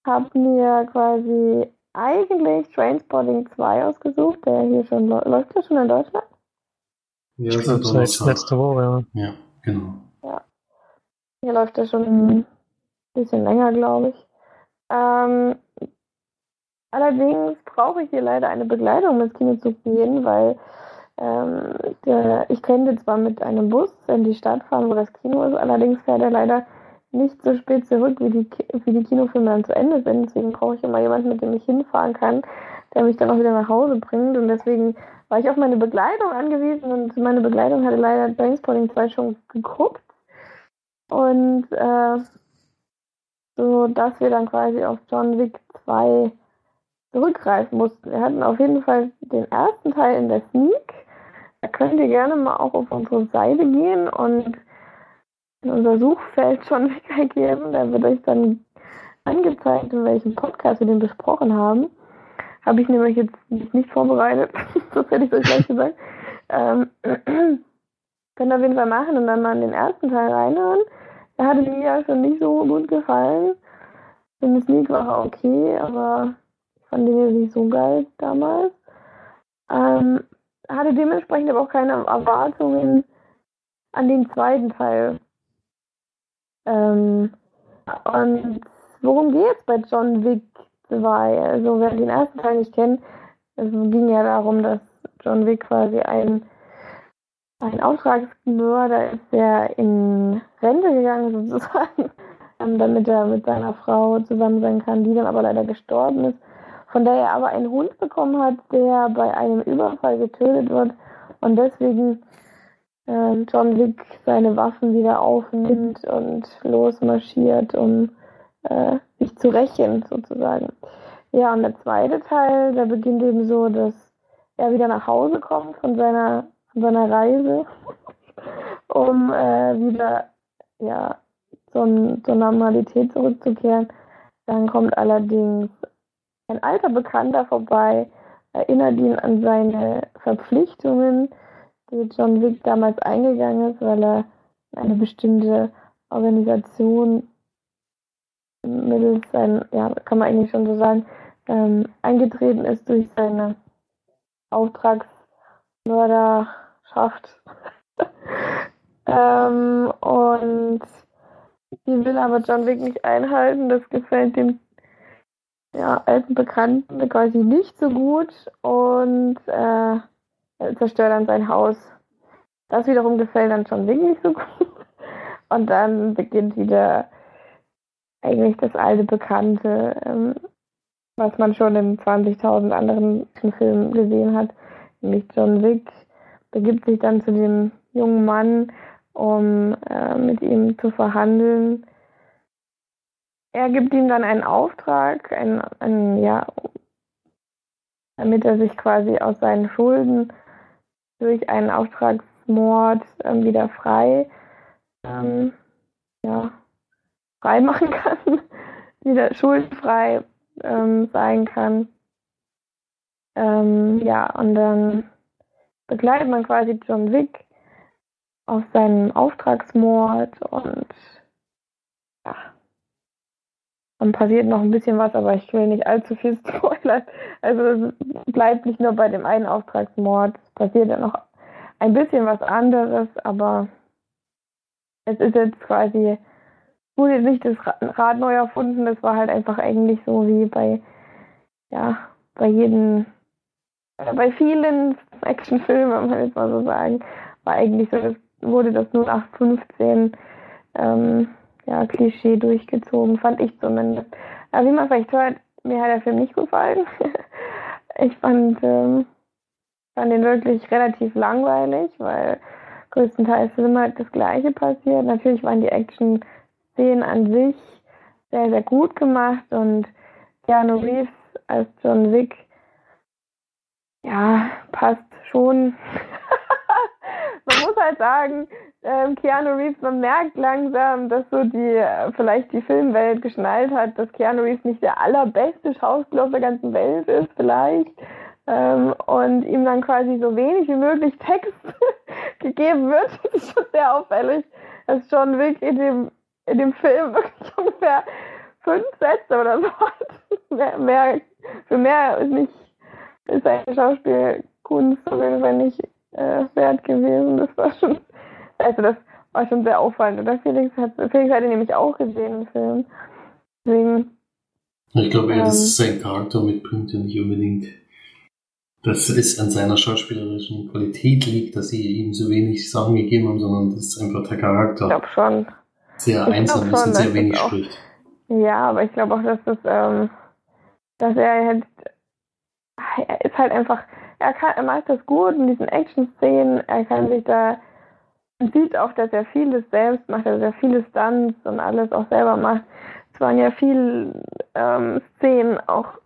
habe mir quasi eigentlich Trainspotting 2 ausgesucht, der hier schon läuft der schon in Deutschland? Ja, das ist Donnerstag. letzter Woche, ja. Ja, genau. Hier läuft er schon ein bisschen länger, glaube ich. Ähm, allerdings brauche ich hier leider eine Begleitung, um ins Kino zu gehen, weil ähm, der, ich könnte zwar mit einem Bus in die Stadt fahren, wo das Kino ist, allerdings fährt er leider nicht so spät zurück, wie die, wie die Kinofilme dann zu Ende sind. Deswegen brauche ich immer jemanden, mit dem ich hinfahren kann, der mich dann auch wieder nach Hause bringt. Und deswegen war ich auf meine Begleitung angewiesen und meine Begleitung hatte leider Trainspotting 2 schon geguckt. Und äh, so dass wir dann quasi auf John Wick 2 zurückgreifen mussten. Wir hatten auf jeden Fall den ersten Teil in der Sneak. Da könnt ihr gerne mal auch auf unsere Seite gehen und in unser Suchfeld John Wick eingeben. Da wird euch dann angezeigt, in welchem Podcast wir den besprochen haben. Habe ich nämlich jetzt nicht vorbereitet, das hätte ich euch gleich gesagt. Ähm, könnt ihr auf jeden Fall machen und dann mal in den ersten Teil reinhören. Der hatte mir ja schon nicht so gut gefallen. In der Sneak war okay, aber ich fand den jetzt nicht so geil damals. Ähm, hatte dementsprechend aber auch keine Erwartungen an den zweiten Teil. Ähm, und worum geht's bei John Wick 2? Also wer den ersten Teil nicht kennt, es ging ja darum, dass John Wick quasi ein ein Auftragsmörder ist, der in Rente gegangen ist, sozusagen, ähm, damit er mit seiner Frau zusammen sein kann, die dann aber leider gestorben ist, von der er aber einen Hund bekommen hat, der bei einem Überfall getötet wird und deswegen John Wick seine Waffen wieder aufnimmt und losmarschiert, um äh, sich zu rächen, sozusagen. Ja, und der zweite Teil, der beginnt eben so, dass er wieder nach Hause kommt von seiner von seiner Reise, um äh, wieder ja, zur, zur Normalität zurückzukehren. Dann kommt allerdings ein alter Bekannter vorbei, erinnert ihn an seine Verpflichtungen, die John Wick damals eingegangen ist, weil er in eine bestimmte Organisation mittels sein, ja, kann man eigentlich schon so sagen, ähm, eingetreten ist durch seine Auftragsmörderschaft. ähm, und die will aber John Wick nicht einhalten. Das gefällt dem ja, alten Bekannten quasi nicht so gut und äh, zerstört dann sein Haus. Das wiederum gefällt dann John Wick nicht so gut. Und dann beginnt wieder eigentlich das alte Bekannte, ähm, was man schon in 20.000 anderen Filmen gesehen hat. Nämlich John Wick begibt sich dann zu dem jungen Mann, um äh, mit ihm zu verhandeln. Er gibt ihm dann einen Auftrag, einen, einen, ja, damit er sich quasi aus seinen Schulden durch einen Auftragsmord ähm, wieder frei ähm, ja, frei machen kann, wieder schuldenfrei ähm, sein kann. Ähm, ja, und dann begleitet man quasi John Wick auf seinen Auftragsmord und dann passiert noch ein bisschen was, aber ich will nicht allzu viel spoilern. Also es bleibt nicht nur bei dem einen Auftragsmord, es passiert ja noch ein bisschen was anderes, aber es ist jetzt quasi, wurde jetzt nicht das Rad neu erfunden, das war halt einfach eigentlich so wie bei, ja, bei jedem, bei vielen Actionfilmen, wenn man jetzt mal so sagen, war eigentlich so, das wurde das 0815 ähm, ja, Klischee durchgezogen, fand ich zumindest. Aber wie man vielleicht hört, mir hat der Film nicht gefallen. ich fand, ähm, fand den wirklich relativ langweilig, weil größtenteils ist immer das Gleiche passiert. Natürlich waren die Action-Szenen an sich sehr, sehr gut gemacht und Keanu Reeves als John Wick, ja, passt schon. man muss halt sagen, ähm, Keanu Reeves, man merkt langsam, dass so die, äh, vielleicht die Filmwelt geschnallt hat, dass Keanu Reeves nicht der allerbeste Schauspieler der ganzen Welt ist, vielleicht. Ähm, und ihm dann quasi so wenig wie möglich Text gegeben wird. Das ist schon sehr auffällig, dass John Wick in dem, in dem Film wirklich ungefähr fünf Sätze oder so mehr, mehr für mehr ist nicht, ist seine Schauspielkunst auf jeden Fall nicht äh, wert gewesen. Das war schon, also das war schon sehr auffallend. Oder Felix hat, Felix hat ihn nämlich auch gesehen im Film. Deswegen. Ich glaube eher, ähm, dass sein Charakter mitbringt und nicht unbedingt, dass es an seiner schauspielerischen Qualität liegt, dass sie ihm so wenig Sachen gegeben haben, sondern dass einfach der Charakter ich glaube schon. sehr ich einsam ist und sehr wenig spricht. Ja, aber ich glaube auch, dass das, ähm, dass er halt, er ist halt einfach, er kann, er macht das gut in diesen Action-Szenen, er kann sich da, man sieht auch, dass er vieles selbst macht, dass er viele Stunts und alles auch selber macht. Es waren ja viele ähm, Szenen auch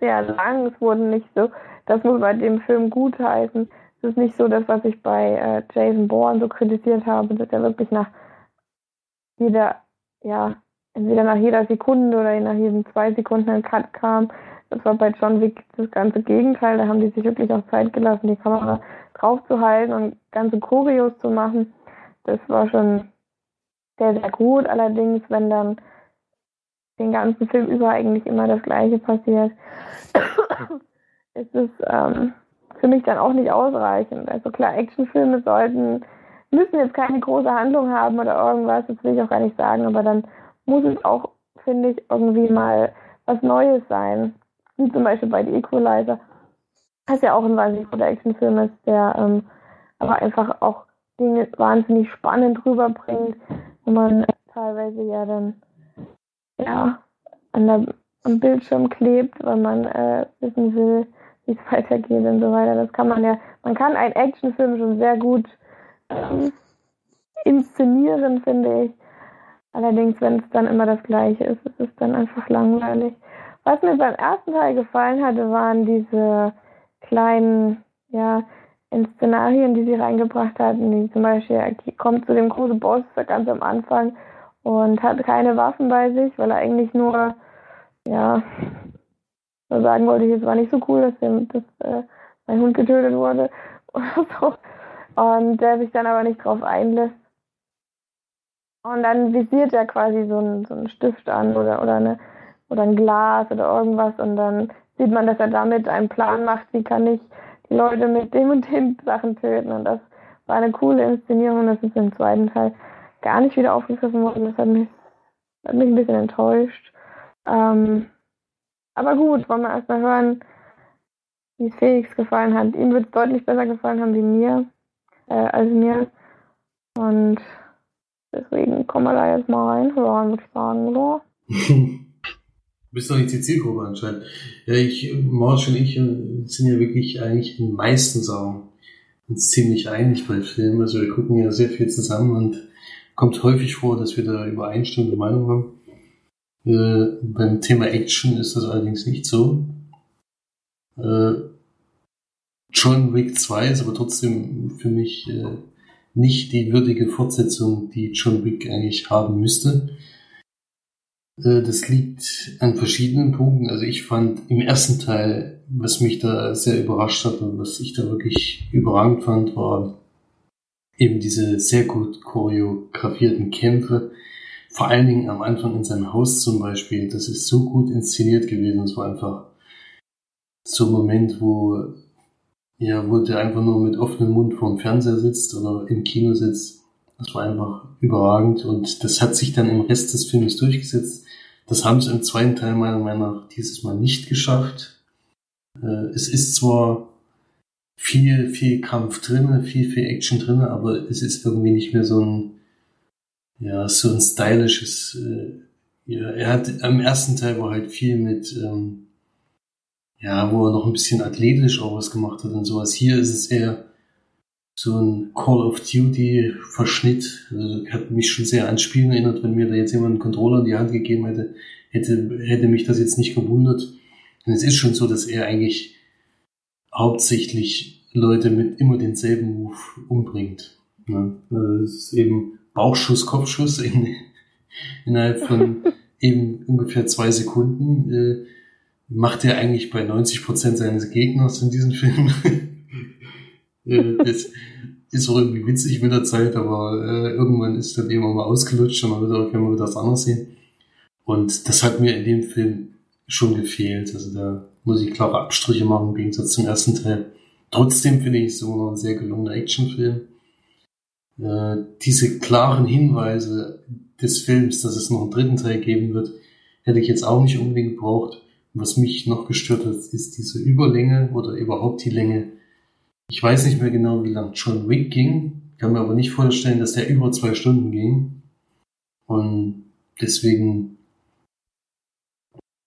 sehr lang, es wurden nicht so, das muss bei dem Film gut heißen. Es ist nicht so das, was ich bei äh, Jason Bourne so kritisiert habe, dass er wirklich nach jeder, ja, entweder nach jeder Sekunde oder nach jeden zwei Sekunden ein Cut kam. Das war bei John Wick das ganze Gegenteil. Da haben die sich wirklich auch Zeit gelassen, die Kamera draufzuhalten und ganze Choreos zu machen. Das war schon sehr, sehr gut. Allerdings, wenn dann den ganzen Film über eigentlich immer das Gleiche passiert, ist es ähm, für mich dann auch nicht ausreichend. Also klar, Actionfilme sollten, müssen jetzt keine große Handlung haben oder irgendwas, das will ich auch gar nicht sagen, aber dann muss es auch, finde ich, irgendwie mal was Neues sein. Wie zum Beispiel bei The Equalizer. Was ja auch ein wahnsinnig guter Actionfilm ist, der ähm, aber einfach auch Dinge wahnsinnig spannend rüberbringt, wo man teilweise ja dann ja an der, am Bildschirm klebt, weil man äh, wissen will, wie es weitergeht und so weiter. Das kann man ja, man kann einen Actionfilm schon sehr gut ähm, inszenieren, finde ich. Allerdings, wenn es dann immer das Gleiche ist, ist es dann einfach langweilig. Was mir beim ersten Teil gefallen hatte, waren diese kleinen, ja, Szenarien, die sie reingebracht hatten. Die zum Beispiel, er kommt zu dem großen Boss ganz am Anfang und hat keine Waffen bei sich, weil er eigentlich nur, ja, so sagen wollte, es war nicht so cool, dass, dem, dass äh, mein Hund getötet wurde oder so. Und der sich dann aber nicht drauf einlässt und dann visiert er quasi so einen, so einen Stift an oder, oder, eine, oder ein Glas oder irgendwas und dann sieht man, dass er damit einen Plan macht, wie kann ich die Leute mit dem und den Sachen töten. Und das war eine coole Inszenierung. Das ist im zweiten Teil gar nicht wieder aufgegriffen worden. Das hat mich, hat mich ein bisschen enttäuscht. Ähm, aber gut, wollen wir erstmal hören, wie es Felix gefallen hat. Ihm wird es deutlich besser gefallen haben wie mir, äh, als mir. Und Deswegen kommen wir da jetzt mal reinhören, würde ich sagen, oder? Du bist doch nicht die Zielgruppe anscheinend. Ja, ich, Marsch und ich sind ja wirklich eigentlich in meisten Sachen uns ziemlich einig bei Filmen. Also wir gucken ja sehr viel zusammen und kommt häufig vor, dass wir da übereinstimmende Meinung haben. Äh, beim Thema Action ist das allerdings nicht so. Äh, John Wick 2 ist aber trotzdem für mich äh, nicht die würdige Fortsetzung, die John Wick eigentlich haben müsste. Äh, das liegt an verschiedenen Punkten. Also ich fand im ersten Teil, was mich da sehr überrascht hat und was ich da wirklich überragend fand, war eben diese sehr gut choreografierten Kämpfe. Vor allen Dingen am Anfang in seinem Haus zum Beispiel. Das ist so gut inszeniert gewesen. Es war einfach so ein Moment, wo ja, wo der einfach nur mit offenem Mund vorm Fernseher sitzt oder im Kino sitzt. Das war einfach überragend und das hat sich dann im Rest des Films durchgesetzt. Das haben sie im zweiten Teil meiner Meinung nach dieses Mal nicht geschafft. Äh, es ist zwar viel, viel Kampf drinne, viel, viel Action drinne, aber es ist irgendwie nicht mehr so ein, ja, so ein stylisches, äh, ja, er hat, am ersten Teil war halt viel mit, ähm, ja, wo er noch ein bisschen athletisch auch was gemacht hat und sowas. Hier ist es eher so ein Call of Duty Verschnitt. Also, hat mich schon sehr an Spielen erinnert, wenn mir da jetzt jemand einen Controller in die Hand gegeben hätte, hätte, hätte mich das jetzt nicht gewundert. Und es ist schon so, dass er eigentlich hauptsächlich Leute mit immer denselben Move umbringt. Ja, also es ist eben Bauchschuss, Kopfschuss in, innerhalb von eben ungefähr zwei Sekunden. Äh, macht er eigentlich bei 90 Prozent seines Gegners in diesem Film. Äh, das ist auch irgendwie witzig mit der Zeit, aber äh, irgendwann ist dann eben mal ausgelutscht und dann wird auch immer wieder was anderes sehen. Und das hat mir in dem Film schon gefehlt. Also da muss ich klare Abstriche machen im Gegensatz zum ersten Teil. Trotzdem finde ich es immer noch ein sehr gelungener Actionfilm. Äh, diese klaren Hinweise des Films, dass es noch einen dritten Teil geben wird, hätte ich jetzt auch nicht unbedingt gebraucht. Was mich noch gestört hat, ist diese Überlänge oder überhaupt die Länge. Ich weiß nicht mehr genau, wie lang John Wick ging, kann mir aber nicht vorstellen, dass der über zwei Stunden ging. Und deswegen,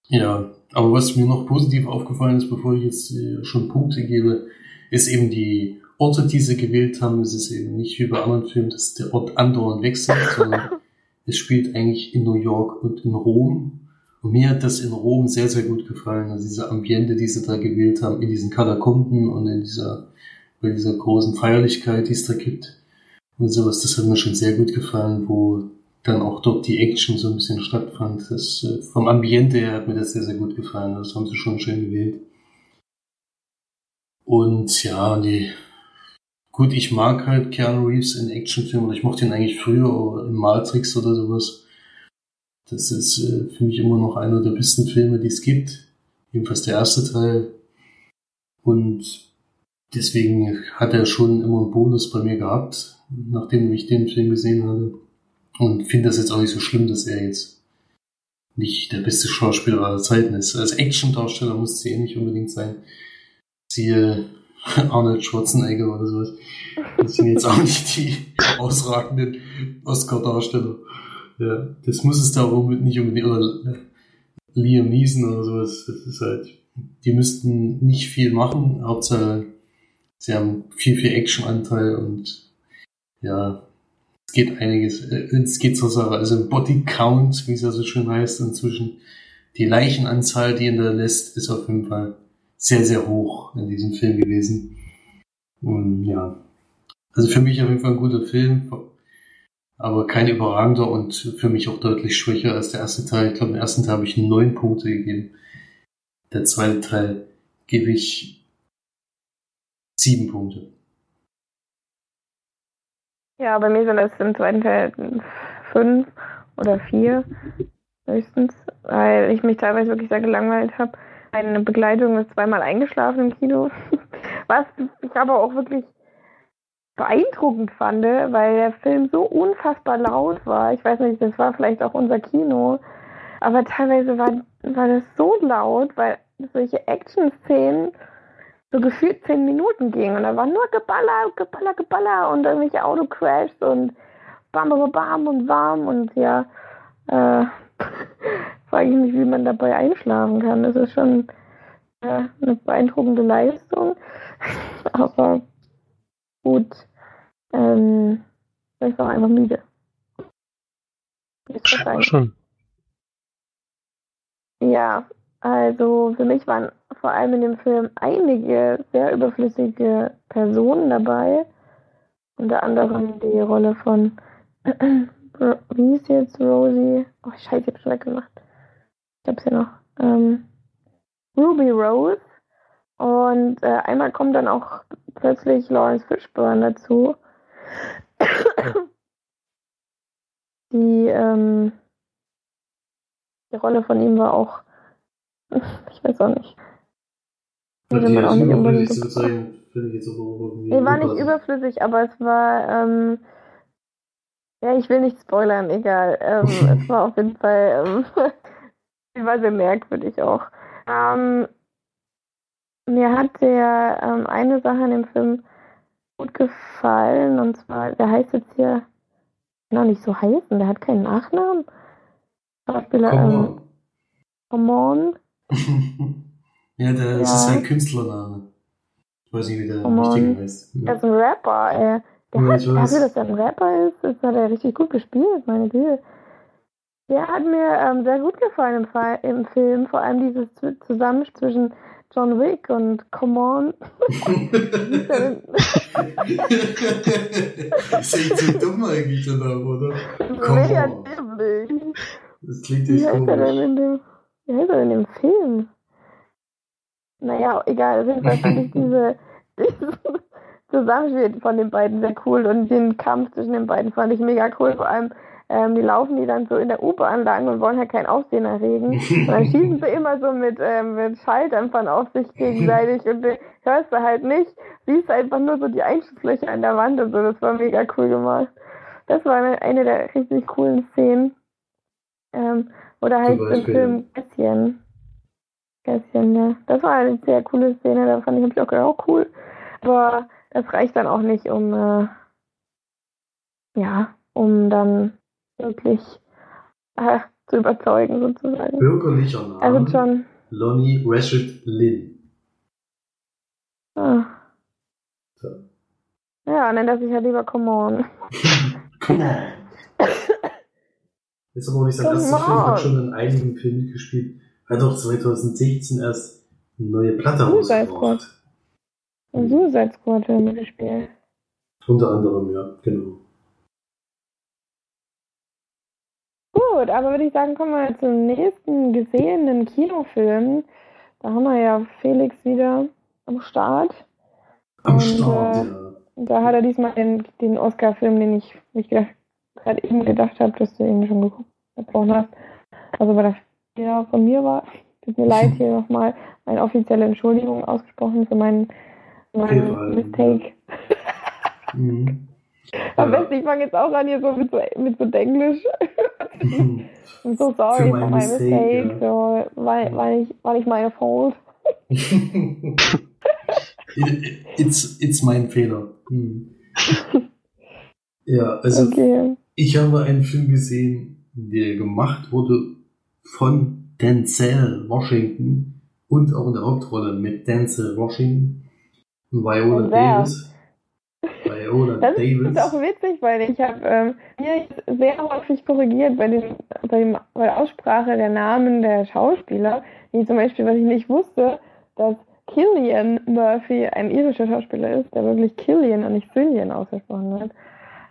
ja, aber was mir noch positiv aufgefallen ist, bevor ich jetzt äh, schon Punkte gebe, ist eben die Orte, die sie gewählt haben. Es ist eben nicht wie bei anderen Filmen, dass der Ort andauernd wechselt, sondern es spielt eigentlich in New York und in Rom. Und mir hat das in Rom sehr, sehr gut gefallen. Also diese Ambiente, die sie da gewählt haben, in diesen Katakomben und in dieser, bei dieser großen Feierlichkeit, die es da gibt. Und sowas, das hat mir schon sehr gut gefallen, wo dann auch dort die Action so ein bisschen stattfand. Das, äh, vom Ambiente her hat mir das sehr, sehr gut gefallen. Das haben sie schon schön gewählt. Und ja, die, gut, ich mag halt Keanu Reeves in Actionfilmen. Ich mochte ihn eigentlich früher in Matrix oder sowas. Das ist äh, für mich immer noch einer der besten Filme, die es gibt. Jedenfalls der erste Teil. Und deswegen hat er schon immer einen Bonus bei mir gehabt, nachdem ich den Film gesehen hatte. Und finde das jetzt auch nicht so schlimm, dass er jetzt nicht der beste Schauspieler aller Zeiten ist. Als Action-Darsteller muss sie eh nicht unbedingt sein. Siehe Arnold Schwarzenegger oder sowas. Das sind jetzt auch nicht die ausragenden Oscar-Darsteller. Ja, das muss es da nicht unbedingt, oder Liam Neeson oder sowas. Das ist halt, die müssten nicht viel machen, Hauptsache sie haben viel, viel Action-Anteil und ja, es geht einiges, äh, es geht zur Sache. Also Body Count, wie es ja so schön heißt, inzwischen die Leichenanzahl, die in der lässt, ist auf jeden Fall sehr, sehr hoch in diesem Film gewesen. Und ja, also für mich auf jeden Fall ein guter Film, aber kein überragender und für mich auch deutlich schwächer als der erste Teil. Ich glaube, im ersten Teil habe ich neun Punkte gegeben. Der zweite Teil gebe ich sieben Punkte. Ja, bei mir sind das im zweiten Teil fünf oder vier höchstens, weil ich mich teilweise wirklich sehr gelangweilt habe. Meine Begleitung ist zweimal eingeschlafen im Kino, was ich aber auch wirklich beeindruckend fand, weil der Film so unfassbar laut war. Ich weiß nicht, das war vielleicht auch unser Kino, aber teilweise war, war das so laut, weil solche Action-Szenen so gefühlt zehn Minuten ging und da war nur Geballer, Geballer, Geballer und irgendwelche Autocrashs und bam, bam, bam und warm und ja, äh, frage ich mich, wie man dabei einschlafen kann. Das ist schon äh, eine beeindruckende Leistung, aber gut, ähm, ich war einfach müde. Schon. Ja, also für mich waren vor allem in dem Film einige sehr überflüssige Personen dabei. Unter anderem die Rolle von, wie ist jetzt Rosie? Oh, scheiße, ich hab's schon weggemacht. Ich hab's ja noch. Ähm, Ruby Rose. Und äh, einmal kommt dann auch plötzlich Lawrence Fishburne dazu. die, ähm, die Rolle von ihm war auch ich weiß auch nicht. Würde man auch nicht unbedingt finde ich jetzt aber auch irgendwie. Nee, war nicht überflüssig, aber es war, ähm, ja, ich will nicht spoilern, egal. Ähm, es war auf jeden Fall, ähm, war sehr merkwürdig auch. Ähm, mir hat der ähm, eine Sache in dem Film gut gefallen, und zwar, der heißt jetzt hier, noch nicht so heißen, der hat keinen Nachnamen. Schauspieler, ähm, Come on. ja, der, das ja. ist sein Künstlername. Ich weiß nicht, wie der oh richtige heißt. Ja. Er ist ein Rapper, ey. Der ja, hat, dafür, dass er ein Rapper ist, das hat er richtig gut gespielt, meine Güte. Der hat mir ähm, sehr gut gefallen im, im, Film, vor allem dieses Zusammenspiel zwischen John Wick und Come On. ist echt so dumm eigentlich, der Name, oder? Come on. Das klingt echt komisch. Wie heißt er in dem Film? Naja, egal, auf jeden Fall fand ich diese, dieses Zusammenspiel von den beiden sehr cool und den Kampf zwischen den beiden fand ich mega cool. Vor allem ähm, die laufen die dann so in der U-Bahn lang und wollen halt kein Aufsehen erregen. Und dann schießen sie immer so mit, ähm, mit Schalldämpfern auf sich gegenseitig und du hörst du halt nicht, siehst einfach nur so die Einschusslöcher an der Wand und so. Das war mega cool gemacht. Das war eine, eine der richtig coolen Szenen. Ähm, oder halt im? Film Gässchen. Gässchen, ja. Das war eine sehr coole Szene, da fand ich, hab ich auch cool. Aber das reicht dann auch nicht, um, äh, ja, um dann wirklich äh, zu überzeugen, sozusagen. Bürgerlicher Name. Also schon, Lonnie Rashid Lynn. ah. So. ja, nennt er sich halt lieber Come On. Come on. Ist aber auch nicht sein erster Film, on. hat schon in einigen Filmen mitgespielt. Hat auch 2016 erst eine neue Platte Suicide rausgebracht. Im Suicide Squad hat er mitgespielt. Unter anderem, ja, genau. Gut, aber würde ich sagen, kommen wir zum nächsten gesehenen Kinofilm. Da haben wir ja Felix wieder am Start. Am Und, Start, äh, ja. Da hat er diesmal den, den Oscar-Film, den ich, ich gerade eben gedacht habe, dass du ihn schon geguckt gebrochen hast. Also weil das Fehler von mir war. Tut mir leid, hier nochmal eine offizielle Entschuldigung ausgesprochen für meinen, meinen Mistake. Mhm. Am Ja. besten, ich fange jetzt auch an hier so mit so, mit so Denglisch. I'm so sorry Für for my Mistake, mistake. ja. So, war, war, nicht, war nicht meine Fault. it's, it's mein Fehler. Mhm. Ja, also Okay. ich habe einen Film gesehen, der gemacht wurde von Denzel Washington und auch in der Hauptrolle mit Denzel Washington und Viola Und? Davis. Viola Das Davis. ist auch witzig, weil ich habe ähm, hier sehr häufig korrigiert bei, den, bei, dem, bei der Aussprache der Namen der Schauspieler. Wie zum Beispiel, was ich nicht wusste, dass Killian Murphy ein irischer Schauspieler ist, der wirklich Killian und nicht Cillian ausgesprochen wird.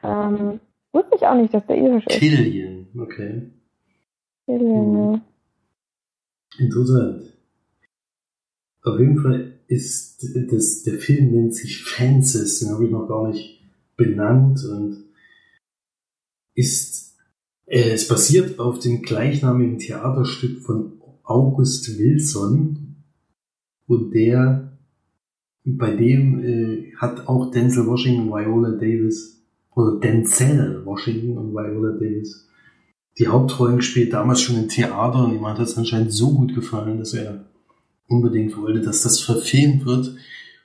Ähm, wusste ich auch nicht, dass der irisch ist. Killian, okay. Mhm. ja. Interessant. Auf jeden Fall ist das, der Film nennt sich Fences, den habe ich noch gar nicht benannt und ist, äh, es basiert auf dem gleichnamigen Theaterstück von August Wilson und der, bei dem äh, hat auch Denzel Washington und Viola Davis oder Denzel Washington und Viola Davis die Hauptrollen gespielt, damals schon im Theater und ihm hat das anscheinend so gut gefallen, dass er unbedingt wollte, dass das verfilmt wird.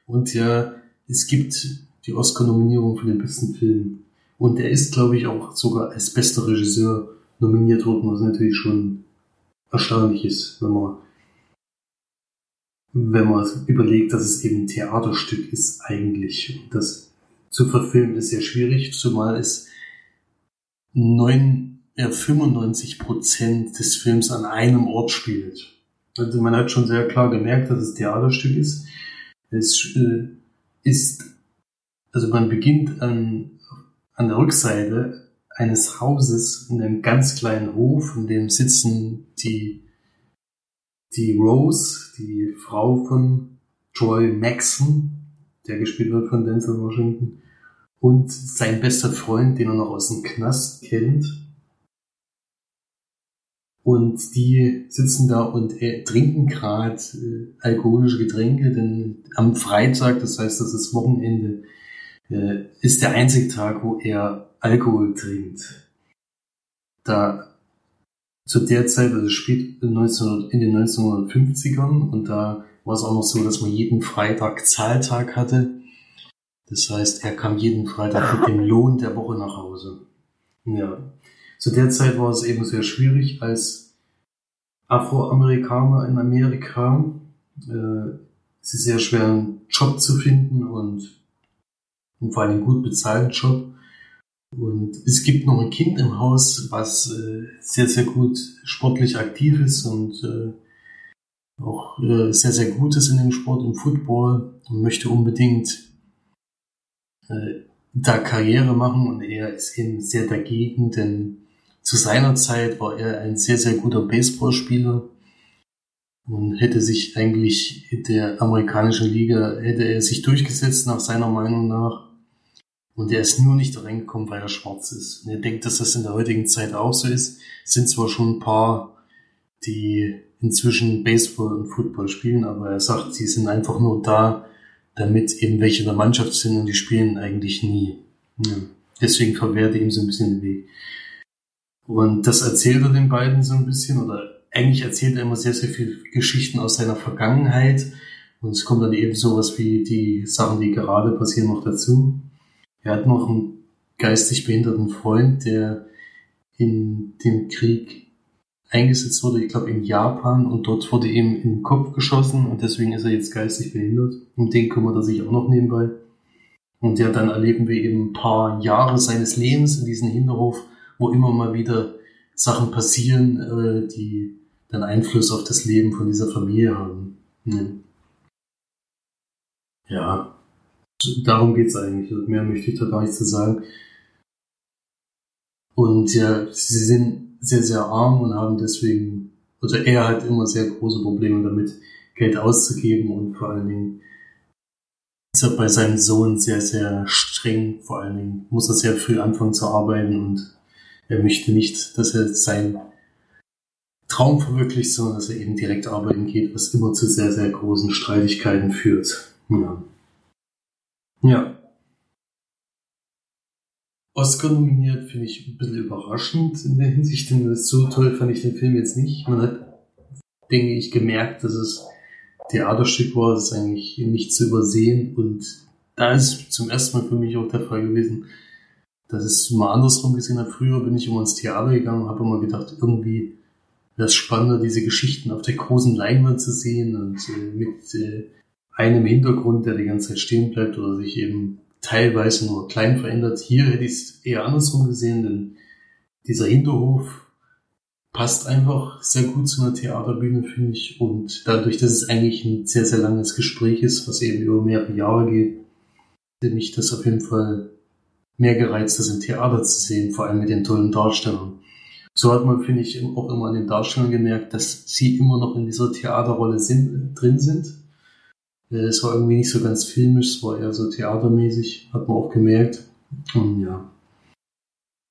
Und ja, es gibt die Oscar-Nominierung für den besten Film. Und er ist, glaube ich, auch sogar als bester Regisseur nominiert worden, was natürlich schon erstaunlich ist, wenn man, wenn man überlegt, dass es eben ein Theaterstück ist eigentlich. Das zu verfilmen ist sehr schwierig, zumal es neun ja, 95 Prozent des Films an einem Ort spielt. Also man hat schon sehr klar gemerkt, dass es Theaterstück ist. Es äh, ist, also man beginnt an, an der Rückseite eines Hauses in einem ganz kleinen Hof, in dem sitzen die, die Rose, die Frau von Troy Maxon, der gespielt wird von Denzel Washington, und sein bester Freund, den er noch aus dem Knast kennt. Und die sitzen da und äh, trinken gerade äh, alkoholische Getränke, denn am Freitag, das heißt, das ist Wochenende, äh, ist der einzige Tag, wo er Alkohol trinkt. Da zu der Zeit, also spielt in, 1900, in den 1950ern und da war es auch noch so, dass man jeden Freitag Zahltag hatte. Das heißt, er kam jeden Freitag mit dem Lohn der Woche nach Hause. Ja. Zu der Zeit war es eben sehr schwierig, als Afroamerikaner in Amerika. Äh, es ist sehr schwer, einen Job zu finden und, und vor allem einen gut bezahlten Job. Und es gibt noch ein Kind im Haus, was äh, sehr, sehr gut sportlich aktiv ist und äh, auch äh, sehr, sehr gut ist in dem Sport, im Football und möchte unbedingt äh, da Karriere machen und er ist eben sehr dagegen, denn zu seiner Zeit war er ein sehr, sehr guter Baseballspieler und hätte sich eigentlich in der amerikanischen Liga, hätte er sich durchgesetzt nach seiner Meinung nach. Und er ist nur nicht reingekommen, weil er schwarz ist. Und er denkt, dass das in der heutigen Zeit auch so ist. Es sind zwar schon ein paar, die inzwischen Baseball und Football spielen, aber er sagt, sie sind einfach nur da, damit eben welche in der Mannschaft sind und die spielen eigentlich nie. Ja. Deswegen verwehrt er ihm so ein bisschen den Weg. Und das erzählt er den beiden so ein bisschen, oder eigentlich erzählt er immer sehr, sehr viele Geschichten aus seiner Vergangenheit. Und es kommt dann eben sowas wie die Sachen, die gerade passieren, noch dazu. Er hat noch einen geistig behinderten Freund, der in dem Krieg eingesetzt wurde, ich glaube in Japan, und dort wurde ihm in den Kopf geschossen und deswegen ist er jetzt geistig behindert. Um den kümmert er sich auch noch nebenbei. Und ja, dann erleben wir eben ein paar Jahre seines Lebens in diesem Hinterhof, wo immer mal wieder Sachen passieren, äh, die dann Einfluss auf das Leben von dieser Familie haben. Ja, darum geht's eigentlich. Also mehr möchte ich da gar nicht zu sagen. Und ja, sie sind sehr, sehr arm und haben deswegen, also er hat immer sehr große Probleme damit, Geld auszugeben und vor allen Dingen ist er bei seinem Sohn sehr, sehr streng. Vor allen Dingen muss er sehr früh anfangen zu arbeiten und er möchte nicht, dass er sein Traum verwirklicht, sondern dass er eben direkt arbeiten geht, was immer zu sehr, sehr großen Streitigkeiten führt. Ja. Ja. Oscar nominiert finde ich ein bisschen überraschend in der Hinsicht, denn so toll fand ich den Film jetzt nicht. Man hat, denke ich, gemerkt, dass es Theaterstück war, das ist eigentlich nicht zu übersehen und da ist zum ersten Mal für mich auch der Fall gewesen, dass es mal andersrum gesehen habe. Früher bin ich immer ins Theater gegangen und habe immer gedacht, irgendwie wäre es spannender, diese Geschichten auf der großen Leinwand zu sehen und äh, mit äh, einem Hintergrund, der die ganze Zeit stehen bleibt oder sich eben teilweise nur klein verändert. Hier hätte ich es eher andersrum gesehen, denn dieser Hinterhof passt einfach sehr gut zu einer Theaterbühne, finde ich. Und dadurch, dass es eigentlich ein sehr, sehr langes Gespräch ist, was eben über mehrere Jahre geht, finde ich das auf jeden Fall mehr gereizt, das im Theater zu sehen, vor allem mit den tollen Darstellern. So hat man, finde ich, auch immer an den Darstellern gemerkt, dass sie immer noch in dieser Theaterrolle sind, drin sind äh, es war irgendwie nicht so ganz filmisch, es war eher so theatermäßig, hat man auch gemerkt. Und ja,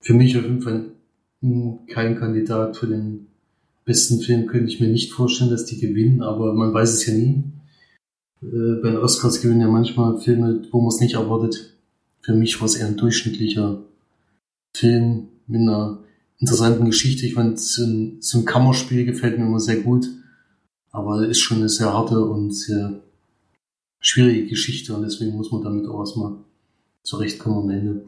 für mich auf jeden Fall kein Kandidat für den besten Film könnte ich mir nicht vorstellen, dass die gewinnen, aber man weiß es ja nie. Äh, bei den Oscars gewinnen ja manchmal Filme, wo man es nicht erwartet. Für mich war es eher ein durchschnittlicher Film mit einer interessanten Geschichte. Ich fand, so ein, so ein Kammerspiel gefällt mir immer sehr gut, aber ist schon eine sehr harte und sehr schwierige Geschichte und deswegen muss man damit auch erstmal zurechtkommen am Ende.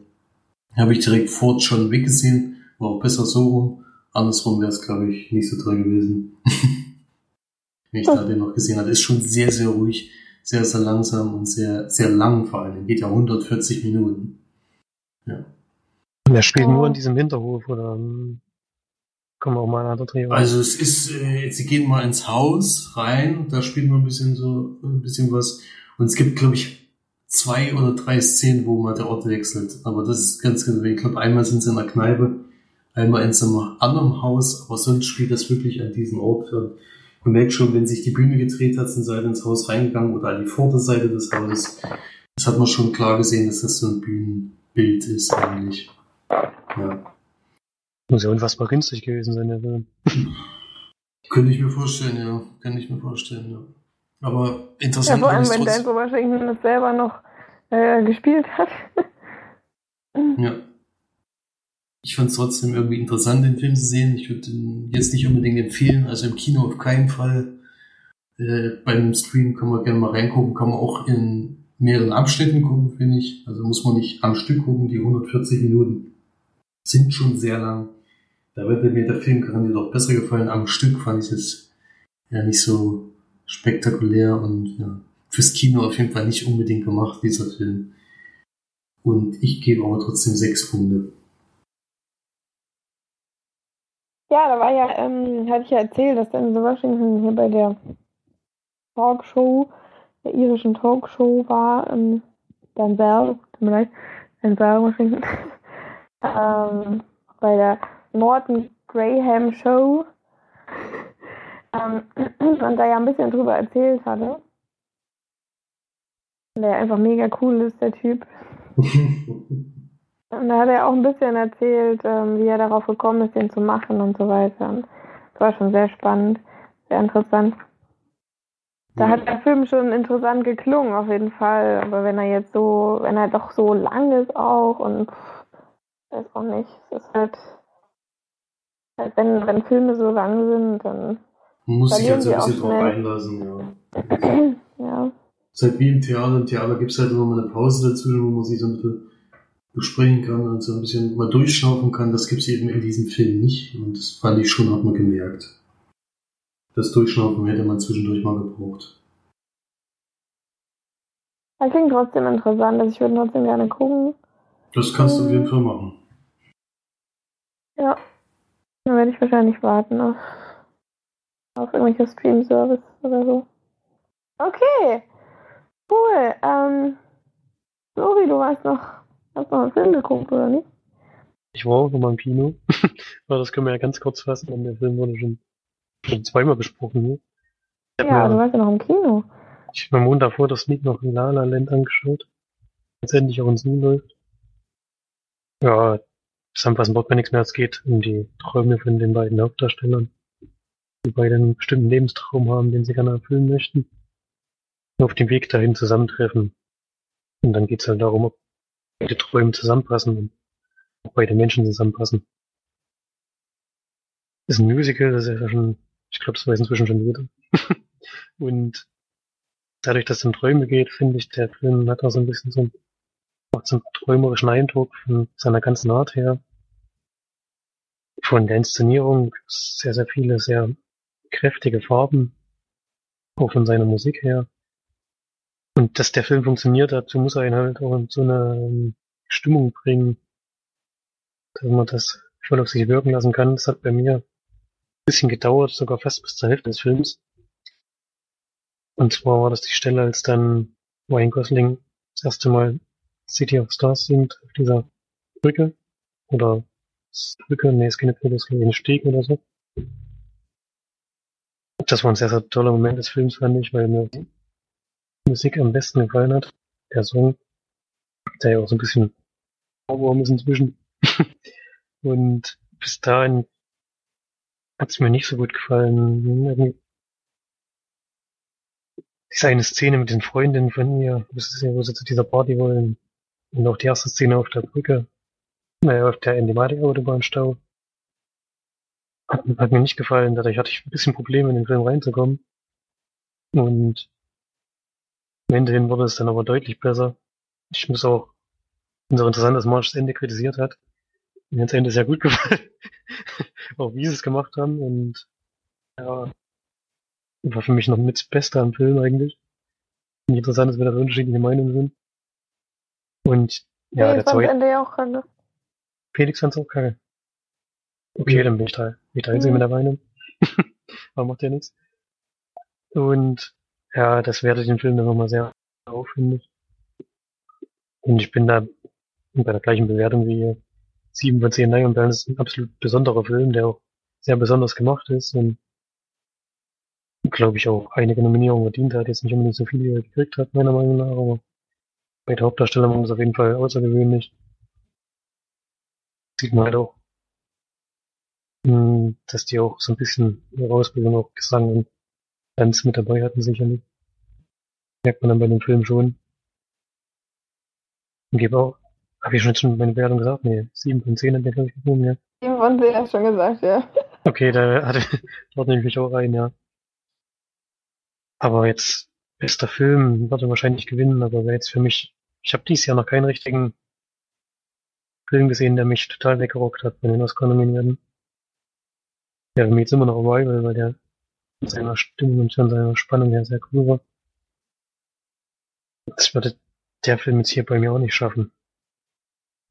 Habe ich direkt Ford schon weggesehen, war auch besser so rum. Andersrum wäre es, glaube ich, nicht so toll gewesen. Wenn ich da den noch gesehen habe. Ist schon sehr, sehr ruhig, sehr, sehr langsam und sehr, sehr lang vor allem. Geht ja 140 Minuten. Ja. Und er spielt oh. nur in diesem Hinterhof oder hm, kommen wir auch mal in andere Dreh. Also es ist, äh, sie gehen mal ins Haus rein, da spielt man ein bisschen so, ein bisschen was und es gibt, glaube ich, zwei oder drei Szenen, wo man der Ort wechselt. Aber das ist ganz, ganz wenig. Ich glaube, einmal sind sie in der Kneipe, einmal in so einem anderen Haus, aber sonst spielt das wirklich an diesem Ort. Und man merkt schon, wenn sich die Bühne gedreht hat, sind sie halt ins Haus reingegangen oder an die Vorderseite des Hauses. Das hat man schon klar gesehen, dass das so ein Bühnenbild ist eigentlich. Ja. Muss ja unfassbar günstig gewesen sein, der Film. Könnte ich mir vorstellen, ja. Kann ich mir vorstellen, ja. Aber interessant. Ja, vor allem, wenn Denzel Washington das selber noch äh, gespielt hat. ja. Ich fand es trotzdem irgendwie interessant, den Film zu sehen. Ich würde ihn jetzt nicht unbedingt empfehlen, also im Kino auf keinen Fall. Äh, bei einem Stream kann man gerne mal reingucken, kann man auch in mehreren Abschnitten gucken, finde ich. Also muss man nicht am Stück gucken, die 140 Minuten sind schon sehr lang. Da wird mir der Film garantiert auch besser gefallen. Am Stück fand ich es ja nicht so spektakulär und ja, fürs Kino auf jeden Fall nicht unbedingt gemacht, dieser Film. Und ich gebe aber trotzdem sechs Punkte. Ja, da war ja, ähm, hatte ich ja erzählt, dass Denzel Washington hier bei der Talkshow, der irischen Talkshow war, ähm, Denzel, tut mir leid, Denzel Washington, ähm, bei der Morton Graham Show ähm, und da ja ein bisschen drüber erzählt hatte. Der einfach mega cool ist, der Typ. Und da hat er auch ein bisschen erzählt, ähm, wie er darauf gekommen ist, den zu machen und so weiter. Das war schon sehr spannend, sehr interessant. Da hat der Film schon interessant geklungen, auf jeden Fall. Aber wenn er jetzt so, wenn er doch so lang ist auch und pff, weiß auch nicht, es ist halt, halt wenn, wenn Filme so lang sind, dann Man muss sich halt so ein bisschen drauf einlassen, ja. ja. Es ist halt wie im Theater. Im Theater gibt es halt immer mal eine Pause dazwischen, wo man sich so ein bisschen besprechen kann und so ein bisschen mal durchschnaufen kann. Das gibt es eben in diesem Film nicht. Und das fand ich schon, hat man gemerkt. Das Durchschnaufen hätte man zwischendurch mal gebraucht. Das klingt trotzdem interessant, also ich würde trotzdem gerne gucken. Das kannst du auf jeden Mhm. Fall machen. Ja. Dann werde ich wahrscheinlich warten auf, auf irgendwelche Stream-Service oder so. Okay. Cool. Ähm, Flori, du warst noch, hast noch einen Film geguckt, oder nicht? Ich war auch nochmal im Kino. Aber das können wir ja ganz kurz fassen, denn der Film wurde schon, schon zweimal besprochen. Ne? Habe Ja, du mir, warst ja noch im Kino. ich hab mir am Montag vor das Lied noch in La La Land angeschaut. Jetzt endlich auch ins Zoom läuft. Ja, zusammenfassend braucht man nichts mehr. Es geht um die Träume von den beiden Hauptdarstellern, die beide einen bestimmten Lebenstraum haben, den sie gerne erfüllen möchten. Und auf dem Weg dahin zusammentreffen. Und dann geht's halt darum, ob beide Träume zusammenpassen und ob beide Menschen zusammenpassen. Ist ein Musical, das ist ja schon, ich glaube, das weiß inzwischen schon jeder. und dadurch, dass es um Träume geht, finde ich, der Film hat auch so ein bisschen so einen, so einen träumerischen Eindruck von seiner ganzen Art her. Von der Inszenierung sehr, sehr viele, sehr kräftige Farben. Auch von seiner Musik her. Und dass der Film funktioniert, dazu muss er ihn halt auch in so eine ähm, Stimmung bringen, dass man das voll auf sich wirken lassen kann. Das hat bei mir ein bisschen gedauert, sogar fast bis zur Hälfte des Films. Und zwar war das die Stelle, als dann Ryan Gosling das erste Mal City of Stars singt auf dieser Brücke. Oder Brücke, nee, ist keine Brücke, ist glaube ich ein Steg oder so. Das war ein sehr, sehr toller Moment des Films, fand ich, weil mir Musik am besten gefallen hat. Der Song, der ja auch so ein bisschen Ohrwurm ist inzwischen. Und bis dahin hat es mir nicht so gut gefallen. Diese eine Szene mit den Freundinnen von ihr, ist ja, wo sie zu dieser Party wollen. Und auch die erste Szene auf der Brücke, naja, auf der Endimatic-Autobahnstau. Hat, hat mir nicht gefallen, dadurch hatte ich ein bisschen Probleme, in den Film reinzukommen. Und am Ende hin wurde es dann aber deutlich besser. Ich muss auch, finde es auch interessant, dass Marge das Ende kritisiert hat. Mir hat das Ende sehr gut gefallen. auch wie sie es gemacht haben und ja, war für mich noch mit das Beste am Film eigentlich. Und interessant, dass wir da so unterschiedliche Meinungen sind. Und ja, nee, der ich zweite, Ende ja auch kacke. Felix fand's auch kacke. Okay, Ja. dann bin ich da nicht der Einzige mit der Meinung. Aber macht ja nichts. Und ja, das wertet den Film dann nochmal sehr auf, finde ich. Und ich bin da bei der gleichen Bewertung wie 7 von 10 Lion. Das ist ein absolut besonderer Film, der auch sehr besonders gemacht ist und glaube ich auch einige Nominierungen verdient hat. Jetzt nicht unbedingt so viele, gekriegt hat, meiner Meinung nach, aber bei der Hauptdarsteller war es auf jeden Fall außergewöhnlich. Sieht man halt auch, mh, dass die auch so ein bisschen ihre Ausbildung auch Gesang und Tanz mit dabei hatten, sicherlich. Merkt man dann bei dem Film schon. Und gebe auch, habe ich schon jetzt schon meine Bewertung gesagt? Nee, 7 von 10 hat der, glaube ich, gegeben, ja. Eben von Sie hast schon gesagt, ja. Okay, da hatte, dort nehme ich mich auch rein, ja. Aber jetzt, bester Film wird er wahrscheinlich gewinnen, aber wäre jetzt für mich, ich habe dieses Jahr noch keinen richtigen Film gesehen, der mich total weggerockt hat bei den Oscar-Nominierten. Ja, für mich jetzt immer noch Arrival, weil der von seiner Stimmung und von seiner Spannung her sehr cool war. Das würde der Film jetzt hier bei mir auch nicht schaffen.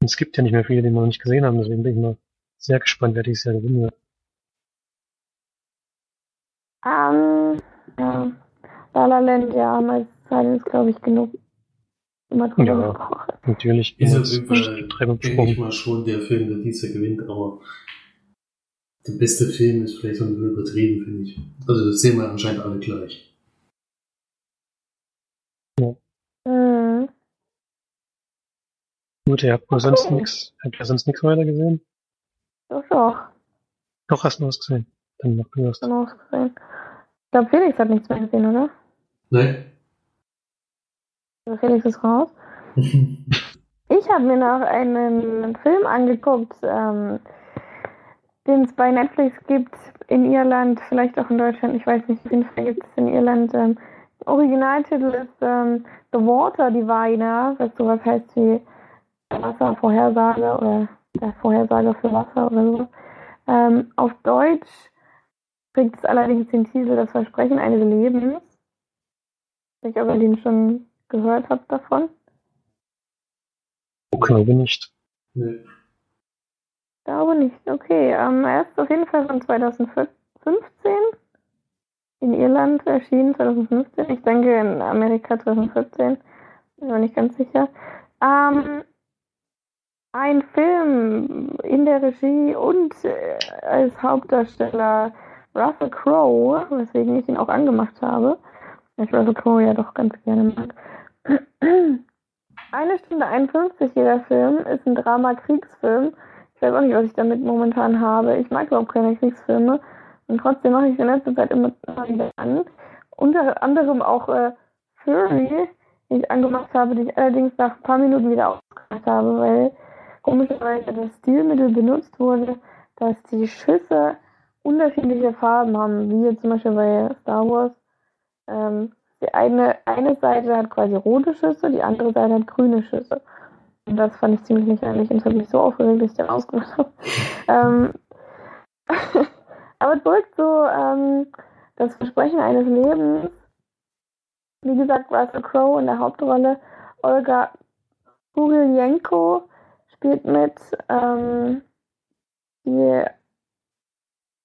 Und es gibt ja nicht mehr viele, die wir noch nicht gesehen haben, deswegen bin ich mal sehr gespannt, wer dieses Jahr gewinnen wird. Ähm, ja. La La Land, ja, Zeit ist, glaube ich, genug. Immer drüber Ja. Natürlich. Ist auf jeden Fall, denke ich mal, schon der Film, der dieses Jahr gewinnt, aber der beste Film ist vielleicht so ein bisschen übertrieben, finde ich. Also das sehen wir anscheinend alle gleich. Mhm. Gut, ihr habt wohl sonst nichts, habt ihr sonst nichts weiter gesehen? Doch, doch. Doch, hast du was gesehen? Dann mach du was. Schon ausgesehen. Ich glaube, Felix hat nichts mehr gesehen, oder? Nein. Felix ist raus. Ich habe mir noch einen Film angeguckt, ähm, den es bei Netflix gibt, in Irland, vielleicht auch in Deutschland, ich weiß nicht, auf jeden Fall gibt es in Irland. Ähm, Originaltitel ist ähm, The Water Diviner, was sowas heißt wie Wasservorhersage oder der Vorhersage für Wasser oder so. Ähm, auf Deutsch kriegt es allerdings den Titel Das Versprechen eines Lebens. Ich weiß nicht, ob ihr den schon gehört habt davon. Ich glaube nicht. Nee. Glaube nicht. Okay, ähm, er ist auf jeden Fall von 2015 in Irland erschienen, 2015. Ich denke in Amerika 2014. Bin mir nicht ganz sicher. Ähm, ein Film in der Regie und äh, als Hauptdarsteller Russell Crowe, weswegen ich ihn auch angemacht habe. Ich Russell Crowe ja doch ganz gerne mag. Eine Stunde 51 jeder Film ist ein Drama-Kriegsfilm. Ich weiß auch nicht, was ich damit momentan habe. Ich mag überhaupt keine Kriegsfilme. Und trotzdem mache ich in letzter Zeit immer, immer wieder an. Unter anderem auch äh, Fury, die ich angemacht habe, die ich allerdings nach ein paar Minuten wieder ausgemacht habe, weil komischerweise das Stilmittel benutzt wurde, dass die Schüsse unterschiedliche Farben haben, wie jetzt zum Beispiel bei Star Wars. Ähm, die eine, eine Seite hat quasi rote Schüsse, die andere Seite hat grüne Schüsse. Das fand ich ziemlich lächerlich und hat mich so aufgeregt, dass ich den ausgemacht habe. ähm, aber zurück zu ähm, das Versprechen eines Lebens. Wie gesagt, Russell Crowe in der Hauptrolle. Olga Kugeljenko spielt mit, ähm, die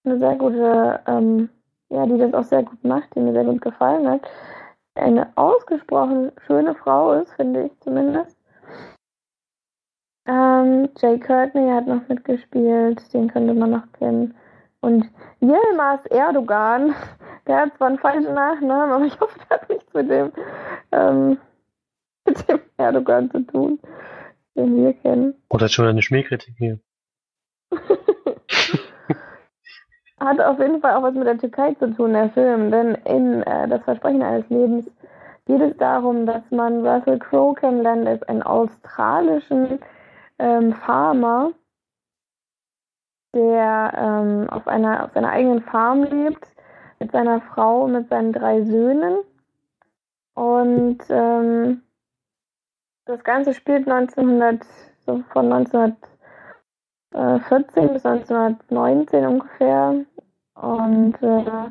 eine sehr gute, ähm, ja, die das auch sehr gut macht, die mir sehr gut gefallen hat. Eine ausgesprochen schöne Frau ist, finde ich zumindest. Ähm, Jay Courtney hat noch mitgespielt, den könnte man noch kennen. Und Yilmaz Erdogan, der hat zwar einen falschen Nachnamen, aber ich hoffe, der hat nichts mit dem, ähm, mit dem Erdogan zu tun, den wir kennen. Oder schon eine Schmähkritik hier. Hat auf jeden Fall auch was mit der Türkei zu tun, der Film, denn in äh, Das Versprechen eines Lebens geht es darum, dass man Russell Crowe kennenlernt als einen australischen ähm, Farmer, der ähm, auf, einer, auf seiner eigenen Farm lebt, mit seiner Frau, mit seinen drei Söhnen. Und ähm, das Ganze spielt 1900, so von 1914 bis 1919 ungefähr. Und äh,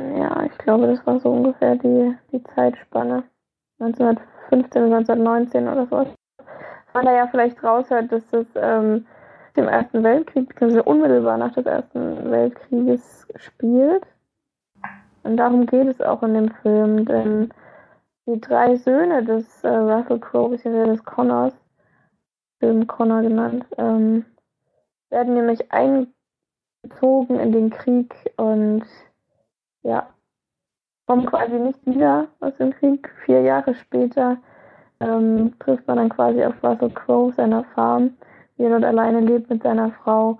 ja, ich glaube, das war so ungefähr die, die Zeitspanne. 1915 bis 1919 oder so. Man da ja vielleicht raushört, dass das ähm, dem Ersten Weltkrieg, beziehungsweise unmittelbar nach des Ersten Weltkrieges spielt. Und darum geht es auch in dem Film, denn die drei Söhne des äh, Russell Crowe, beziehungsweise des Connors, Film Connor genannt, ähm, werden nämlich eingezogen in den Krieg und ja, kommen quasi nicht wieder aus dem Krieg. Vier Jahre später ähm, trifft man dann quasi auf Russell Crowe, seiner Farm, wie er dort alleine lebt mit seiner Frau.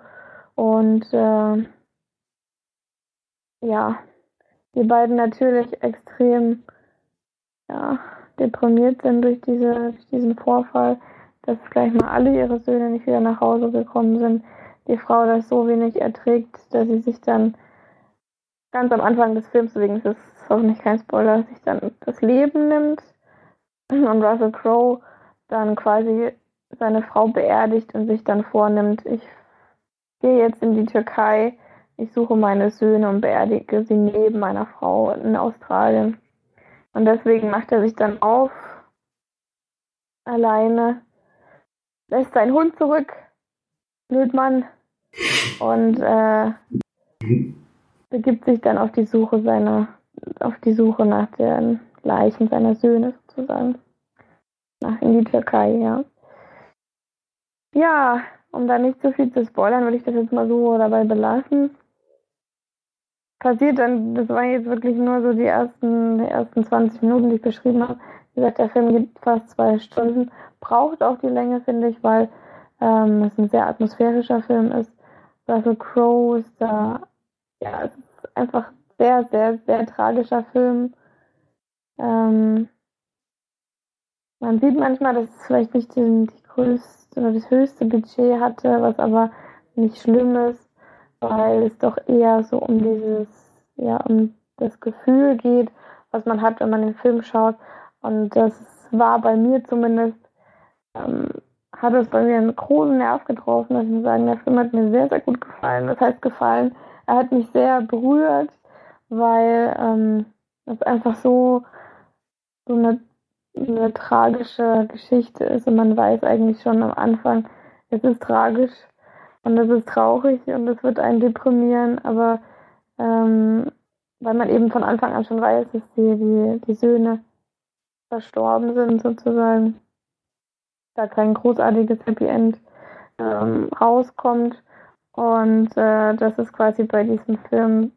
Und äh, ja, die beiden natürlich extrem ja, deprimiert sind durch, diese, durch diesen Vorfall, dass gleich mal alle ihre Söhne nicht wieder nach Hause gekommen sind. Die Frau das so wenig erträgt, dass sie sich dann ganz am Anfang des Films, deswegen ist es hoffentlich kein Spoiler, sich dann das Leben nimmt und Russell Crowe dann quasi seine Frau beerdigt und sich dann vornimmt, ich gehe jetzt in die Türkei, ich suche meine Söhne und beerdige sie neben meiner Frau in Australien. Und deswegen macht er sich dann auf, alleine, lässt seinen Hund zurück, Blödmann, und äh, begibt sich dann auf die Suche seiner, auf die Suche nach den Leichen seiner Söhne sozusagen. Nach in die Türkei, ja. Ja, um da nicht zu viel zu spoilern, würde ich das jetzt mal so dabei belassen. Passiert dann, das waren jetzt wirklich nur so die ersten, die ersten 20 Minuten, die ich beschrieben habe. Wie gesagt, der Film geht fast zwei Stunden, braucht auch die Länge, finde ich, weil ähm, es ein sehr atmosphärischer Film ist. Russell Crowe ist da, ja, es ist einfach sehr, sehr, sehr tragischer Film. Ähm, man sieht manchmal, dass es vielleicht nicht die, die größte oder das höchste Budget hatte, was aber nicht schlimm ist, weil es doch eher so um dieses, ja, um das Gefühl geht, was man hat, wenn man den Film schaut. Und das war bei mir zumindest, ähm, hat es bei mir einen großen Nerv getroffen. dass ich muss sagen, der Film hat mir sehr, sehr gut gefallen. Das heißt gefallen, er hat mich sehr berührt, weil ähm, es einfach so, so eine, eine tragische Geschichte ist und man weiß eigentlich schon am Anfang, es ist tragisch und es ist traurig und es wird einen deprimieren, aber ähm, weil man eben von Anfang an schon weiß, dass die, die, die Söhne verstorben sind sozusagen, da kein großartiges Happy End ähm, rauskommt und äh, das ist quasi bei diesem Film,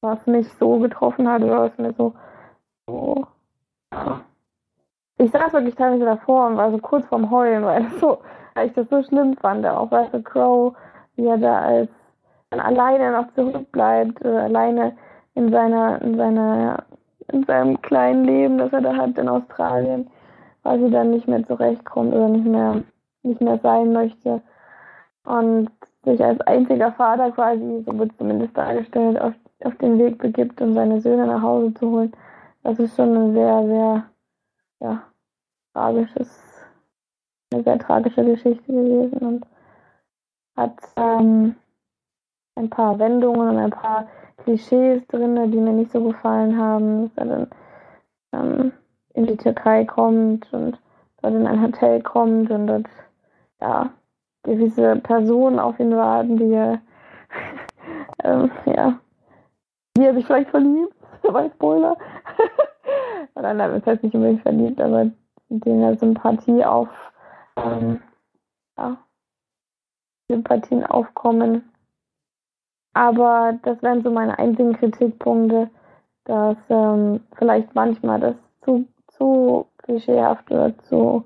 was mich so getroffen hat oder was mir so, so ja. Ich saß wirklich teilweise davor und war so kurz vorm Heulen, weil, so, weil ich das so schlimm fand, auch Russell Crowe, wie er da als alleine noch zurückbleibt, äh, alleine in seiner, in seiner, in seinem kleinen Leben, das er da hat in Australien, weil sie dann nicht mehr zurechtkommt oder nicht mehr, nicht mehr sein möchte. Und sich als einziger Vater quasi, so wird es zumindest dargestellt, auf, auf den Weg begibt, um seine Söhne nach Hause zu holen. Das ist schon ein sehr, sehr, ja, tragisches, eine sehr tragische Geschichte gewesen und hat ähm, ein paar Wendungen und ein paar Klischees drin, die mir nicht so gefallen haben, dass er dann ähm, in die Türkei kommt und dort in ein Hotel kommt und dort ja gewisse Personen auf ihn warten, die er ähm, ja die er sich vielleicht verliebt, bei Spoiler. Oder nein, das heißt nicht unbedingt verliebt, aber denen er Sympathie auf ähm, ja, Sympathien aufkommen. Aber das wären so meine einzigen Kritikpunkte, dass ähm, vielleicht manchmal das zu, zu klischeehaft oder zu,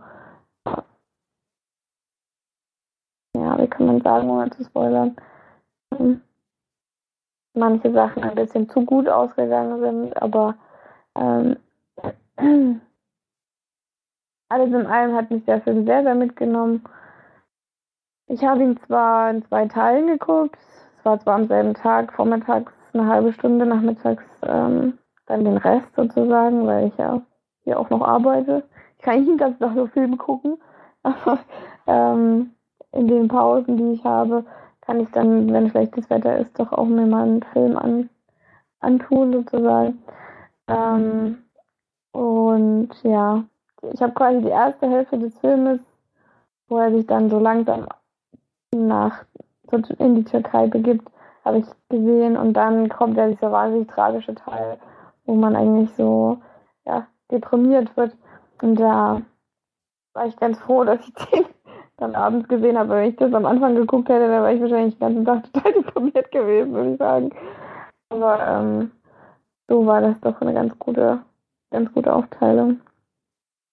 ja, wie kann man sagen, ohne zu spoilern, ähm, manche Sachen ein bisschen zu gut ausgegangen sind, aber ähm, alles in allem hat mich der Film sehr, sehr mitgenommen. Ich habe ihn zwar in zwei Teilen geguckt, war zwar am selben Tag, vormittags eine halbe Stunde, nachmittags ähm, dann den Rest sozusagen, weil ich ja hier auch noch arbeite. Ich kann nicht den ganzen Tag nur Filme gucken, aber ähm, in den Pausen, die ich habe, kann ich dann, wenn schlechtes Wetter ist, doch auch mir mal einen Film an, antun sozusagen. Ähm, und ja, ich habe quasi die erste Hälfte des Filmes, wo er sich dann so langsam nach in die Türkei begibt, habe ich gesehen. Und dann kommt ja dieser wahnsinnig tragische Teil, wo man eigentlich so ja, deprimiert wird. Und da war ich ganz froh, dass ich den dann abends gesehen habe. Wenn ich das am Anfang geguckt hätte, dann wäre ich wahrscheinlich den ganzen Tag total deprimiert gewesen, würde ich sagen. Aber ähm, so war das doch eine ganz gute, ganz gute Aufteilung.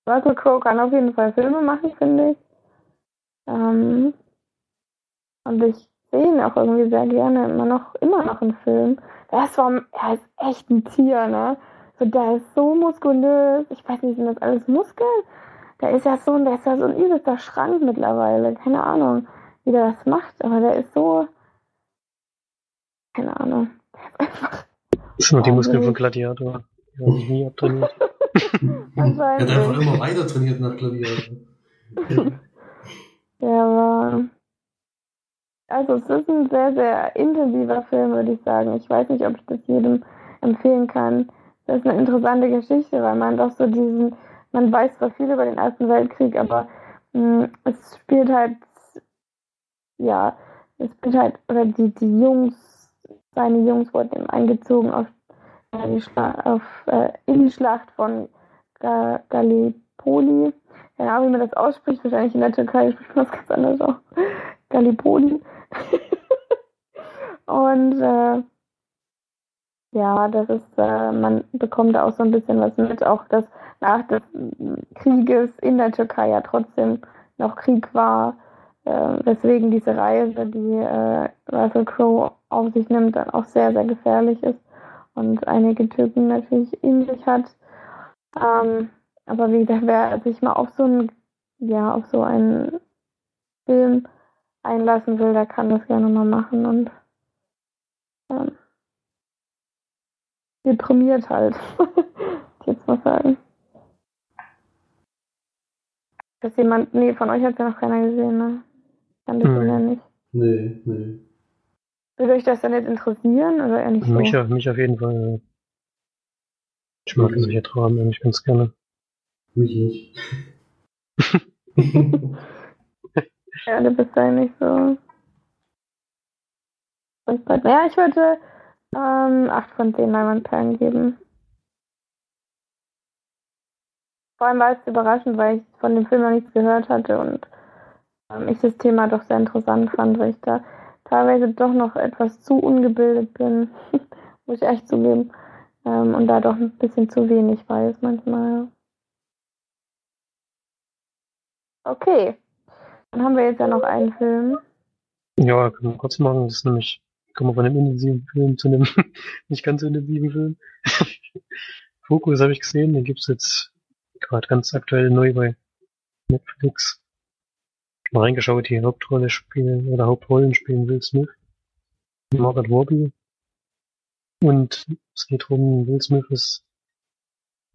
Russell Crowe kann auf jeden Fall Filme machen, finde ich. Ähm, und ich sehe ihn auch irgendwie sehr gerne immer noch, immer noch im Film. Der ist, vom, er ist echt ein Tier, ne? So, der ist so muskulös. Ich weiß nicht, sind das alles Muskeln? Der ist ja so, der ist ja so ein übelster Schrank mittlerweile. Keine Ahnung, wie der das macht, aber der ist so, keine Ahnung. Der ist einfach. Das sind nur die Muskeln von Gladiator. Die haben sich nie abtrainiert. Er hat einfach immer weiter trainiert nach Gladiator. Der war, also es ist ein sehr, sehr intensiver Film, würde ich sagen. Ich weiß nicht, ob ich das jedem empfehlen kann. Das ist eine interessante Geschichte, weil man doch so diesen, man weiß zwar viel über den Ersten Weltkrieg, aber mh, hm, es spielt halt, ja, es spielt halt, oder die, die Jungs, seine Jungs wurden eben eingezogen auf, die Schla auf äh, in die Schlacht von Ga Gallipoli. Ahnung, wie man das ausspricht, wahrscheinlich in der Türkei spricht man das ganz anders auch. Gallipoli. und äh, Ja, das ist, äh, man bekommt auch so ein bisschen was mit, auch dass nach des Krieges in der Türkei ja trotzdem noch Krieg war, äh, weswegen diese Reise, die äh, Russell Crowe auf sich nimmt, dann auch sehr, sehr gefährlich ist und einige Typen natürlich in sich hat. Ähm, aber wie gesagt, wer sich mal auf so einen, ja, auf so einen Film einlassen will, der kann das gerne mal machen und ähm, deprimiert halt. jetzt mal sagen. Dass jemand, nee, von euch hat ja noch keiner gesehen, ne? Kann das Hm. ja nicht. Nee, nee. Würde euch das denn jetzt interessieren oder eher nicht so? Mich, auf- mich auf jeden Fall. Ich mag solche Dramen eigentlich ganz gerne. Mich nicht. Ja, du bist ja nicht so. Naja, ich würde ähm, 8 von 10 Leinwandperlen geben. Vor allem war es überraschend, weil ich von dem Film noch nichts gehört hatte und ähm, ich das Thema doch sehr interessant fand, weil ich da teilweise doch noch etwas zu ungebildet bin, muss ich echt zugeben. Ähm, und da doch ein bisschen zu wenig weiß manchmal. Okay. Dann haben wir jetzt ja noch einen Film. Ja, können wir kurz machen. Das ist nämlich, kommen wir von einem intensiven Film zu einem nicht ganz intensiven Film. Fokus habe ich gesehen, den gibt's jetzt gerade ganz aktuell neu bei Netflix. Mal reingeschaut, die Hauptrolle spielen oder Hauptrollen spielen Will Smith, Margaret Robbie. Und es geht darum, Will Smith ist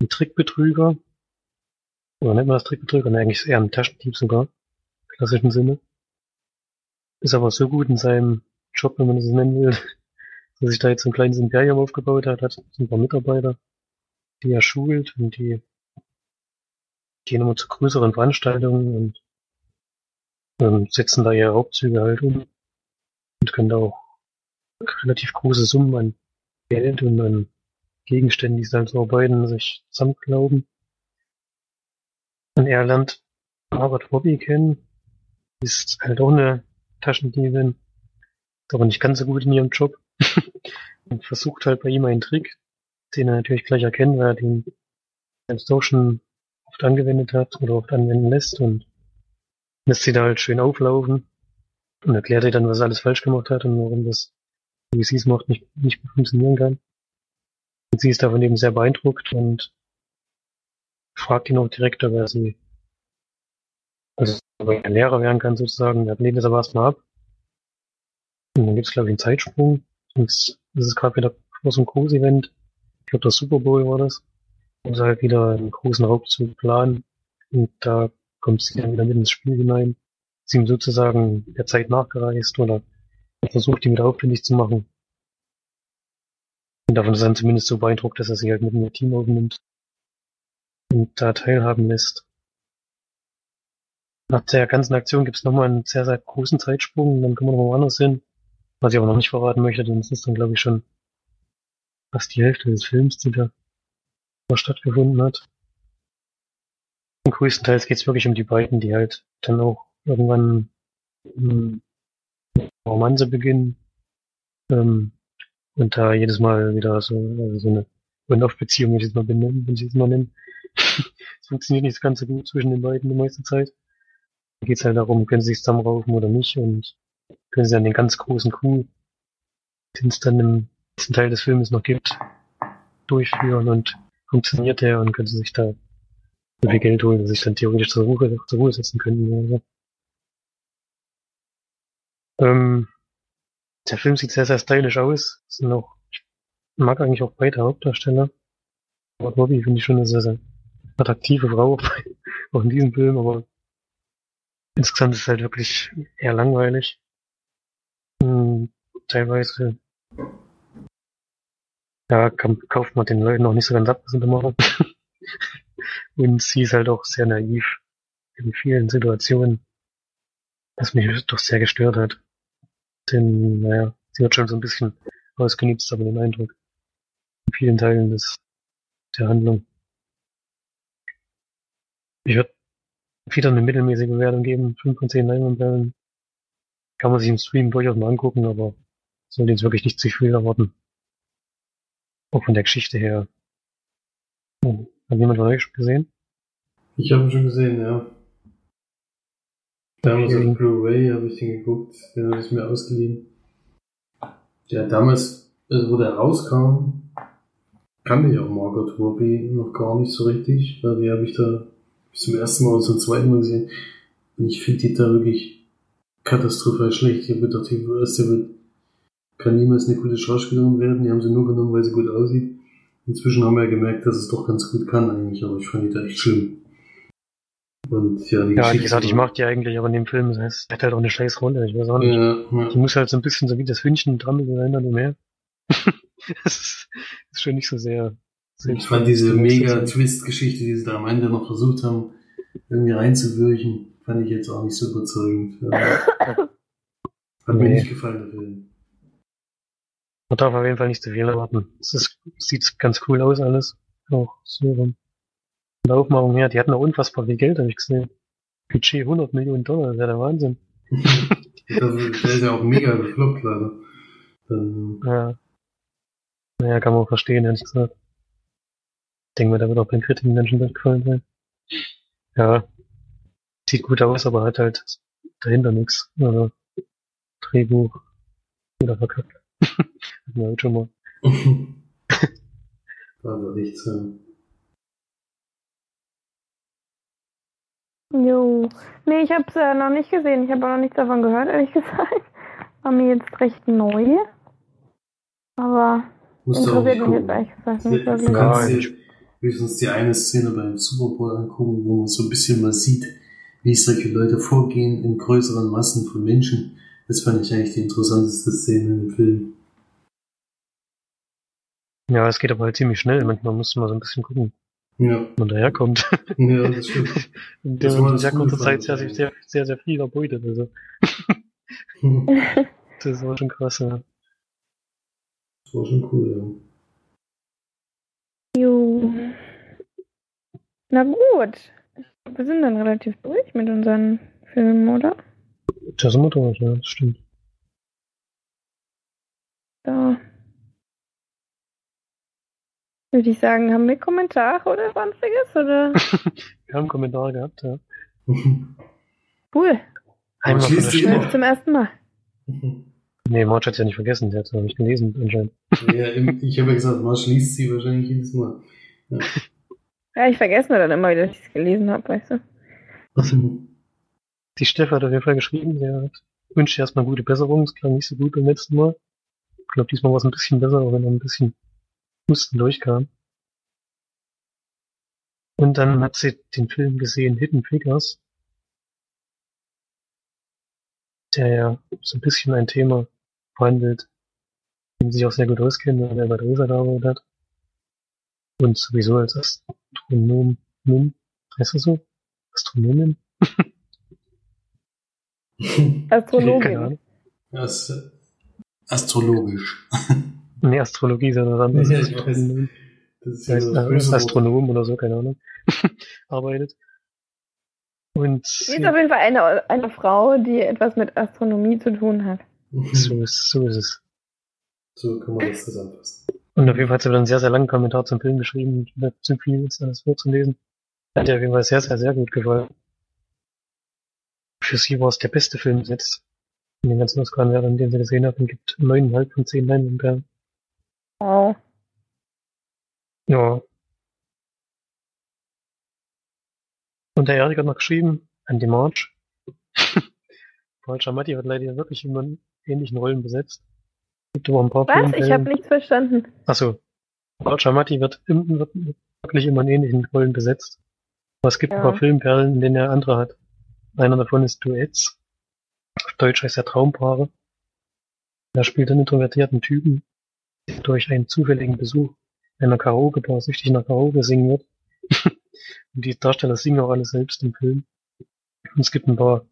ein Trickbetrüger. Oder nennt man das Trickbetrüger? Ne, eigentlich ist er ein Taschendieb sogar. Im klassischen Sinne. Ist aber so gut in seinem Job, wenn man das nennen will, dass sich da jetzt ein kleines Imperium aufgebaut hat, hat ein paar Mitarbeiter, die er schult und die gehen immer zu größeren Veranstaltungen und ähm, setzen da ihre Hauptzüge halt um und können da auch relativ große Summen an Geld und an Gegenständen, die sie halt so arbeiten, sich zusammenglauben. Und er lernt Margaret Robbie kennen, ist halt auch eine Taschendiebin, ist aber nicht ganz so gut in ihrem Job und versucht halt bei ihm einen Trick, den er natürlich gleich erkennt, weil er den selbst auch schon oft angewendet hat oder oft anwenden lässt und lässt sie da halt schön auflaufen und erklärt ihr dann, was alles falsch gemacht hat und warum das, wie sie es macht, nicht, nicht funktionieren kann. Und sie ist davon eben sehr beeindruckt und fragt ihn auch direkt, ob er sie, also ob er ein Lehrer werden kann sozusagen. Er lehnt es aber erstmal ab. Und dann gibt's glaube ich, einen Zeitsprung. Und es es ist gerade wieder so einem Groß-Event. Ich glaube, das Super Bowl war das. Wo sie halt wieder einen großen Raubzug planen. Und da kommt sie dann wieder mit ins Spiel hinein. Sie ihm sozusagen der Zeit nachgereist oder versucht, ihn wieder aufwendig zu machen. Und davon ist er dann zumindest so beeindruckt, dass er sie halt mit ihr Team aufnimmt und da teilhaben lässt. Nach der ganzen Aktion gibt es nochmal einen sehr, sehr großen Zeitsprung dann kommen wir noch woanders hin. Was ich aber noch nicht verraten möchte, denn es ist dann, glaube ich, schon fast die Hälfte des Films, die da stattgefunden hat. Größtenteils geht es wirklich um die beiden, die halt dann auch irgendwann ähm, Romanze beginnen ähm, und da jedes Mal wieder so, also so eine On-Off-Beziehung, wenn ich es mal benennen, wenn ich es mal nennen. Es funktioniert nicht ganz so gut zwischen den beiden die meiste Zeit. Da geht es halt darum, können sie sich zusammenraufen oder nicht und können sie dann den ganz großen Coup, den es dann im letzten Teil des Filmes noch gibt, durchführen und funktioniert der und können sie sich da viel Geld holen, dass sich dann theoretisch zur Ruhe, zur Ruhe setzen könnten. Oder so. Ähm, der Film sieht sehr, sehr stylisch aus. Es sind auch, ich mag eigentlich auch beide Hauptdarsteller. Aber Bobby finde ich schon eine sehr, sehr attraktive Frau, auch in diesem Film, aber insgesamt ist es halt wirklich eher langweilig. Hm, teilweise ja, kauft man den Leuten auch nicht so ganz ab, was sie da machen. Und sie ist halt auch sehr naiv in vielen Situationen, was mich doch sehr gestört hat. Denn, naja, sie wird schon so ein bisschen ausgenutzt, aber den Eindruck. In vielen Teilen des, der Handlung. Ich würde wieder eine mittelmäßige Bewertung geben, 5 von 10 Leinwandperlen. Kann man sich im Stream durchaus mal angucken, aber sollte jetzt wirklich nicht zu viel erwarten. Auch von der Geschichte her. Hm. Hat jemand von euch schon gesehen? Ich habe ihn schon gesehen, ja. Damals Okay. auf Blu-ray habe ich den geguckt, den habe ich mir ausgeliehen. Ja, damals, also wo der rauskam, kannte ich auch Margot Robbie noch gar nicht so richtig, weil die habe ich da zum ersten Mal oder zum zweiten Mal gesehen. Und ich finde die da wirklich katastrophal schlecht. Ich habe gedacht, die erste wird, kann niemals eine gute Schauspielerin werden. Die haben sie nur genommen, weil sie gut aussieht. Inzwischen haben wir ja gemerkt, dass es doch ganz gut kann eigentlich, aber ich fand die da echt schlimm. Und ja, die Ja, wie Geschichte gesagt, ich mag die eigentlich, aber in dem Film, das heißt, hat halt auch eine scheiß Rolle. Ich weiß auch nicht. Ja, ja. Die muss halt so ein bisschen so wie das Hündchen dran sein, oder mehr. das ist, ist schon nicht so sehr. Ich fand diese mega Twist-Geschichte, die sie da am Ende noch versucht haben, irgendwie reinzuwirken, fand ich jetzt auch nicht so überzeugend. Hat mir Nee. nicht gefallen, der Film. Man darf auf jeden Fall nicht zu viel erwarten. Es ist, sieht ganz cool aus alles. Auch so von der Aufmachung her. Die hatten auch unfassbar viel Geld, habe ich gesehen. Budget 100 Millionen Dollar, das wäre der Wahnsinn. der ist ja auch mega gefloppt, leider. Dann, Ja. Naja, kann man auch verstehen, ehrlich gesagt. Ich denke mal, da wird auch den Kritiken Menschen gefallen sein. Ja. Sieht gut aus, aber hat halt dahinter nichts. Also, Drehbuch. Oder verkackt. Heute schon mal. war aber nichts. Ja. Jo. Nee, ich habe es äh, noch nicht gesehen. Ich habe auch noch nichts davon gehört, ehrlich gesagt. War mir jetzt recht neu. Aber Musst du interessiert mich jetzt ehrlich gesagt Du nicht wirklich. Ja, kannst ich- dir höchstens die eine Szene beim Super Bowl angucken, wo man so ein bisschen mal sieht, wie solche Leute vorgehen in größeren Massen von Menschen. Das fand ich eigentlich die interessanteste Szene dem Film. Ja, es geht aber halt ziemlich schnell. Manchmal muss man so ein bisschen gucken, Ja, wo man daherkommt. ja das stimmt. In Das der war in sehr kurzer Zeit sehr, sehr, sehr, sehr viel erbeutet. Also, das ist auch schon krass, ja. Das war schon cool, Jo. Na gut. Wir sind dann relativ durch mit unseren Filmen, oder? Das durch, ja, das stimmt. Da. Würde ich sagen, haben wir Kommentare oder sonstiges? Oder? Wir haben Kommentare gehabt, ja. ja. Cool. Einmal von zum ersten Mal. Nee, Marge hat's ja nicht vergessen, sie hat's ja nicht gelesen anscheinend. ja, ich habe ja gesagt, Marsch liest sie wahrscheinlich jedes Mal. Ja, ich vergesse mir dann immer wieder, dass ich es gelesen habe, weißt du. Die Steffi hat auf jeden Fall geschrieben, hat wünscht erstmal gute Besserung, es klang nicht so gut beim letzten Mal. Ich glaube, diesmal war es ein bisschen besser, auch wenn er ein bisschen Husten durchkam. Und dann hat sie den Film gesehen, Hidden Figures. Der ja so ein bisschen ein Thema behandelt, dem sich auch sehr gut auskennt, weil er bei Dresser gearbeitet hat. Und sowieso als Astronom, heißt das so? Astronomin? Astrologin. Das ist astrologisch. Nee, Astrologie ist ja was anderes. Ja, ich weiß. Das ist ja äh, Wort. Astronom oder so, keine Ahnung. arbeitet. Und Sie ist auf jeden Fall eine, eine Frau, die etwas mit Astronomie zu tun hat. so ist, so ist es. So kann man das zusammenfassen. Und auf jeden Fall hat sie dann einen sehr, sehr langen Kommentar zum Film geschrieben. Zu viel ist alles vorzulesen. Hat ihr auf jeden Fall sehr, sehr, sehr gut gefallen. Für sie war es der beste Film bis jetzt. In den ganzen Oscar-Werten, den sie gesehen hat, und gibt neuneinhalb von zehn Leinwandperlen. Wow. Ja. Und der Erik hat noch geschrieben, an die March. Paul Giamatti hat leider wirklich immer in ähnlichen Rollen besetzt. Gibt aber ein paar Was? Ich habe nichts verstanden. Achso. Paul Giamatti wird, im, wird wirklich immer in ähnlichen Rollen besetzt. Aber es gibt Ja. ein paar Filmperlen, in denen er andere hat. Einer davon ist Duets. Auf Deutsch heißt er Traumpaare. Er spielt einen introvertierten Typen, der durch einen zufälligen Besuch einer Karaoke-Bar süchtig nach Karaoke singen wird. Und die Darsteller singen auch alle selbst im Film. Und es gibt ein paar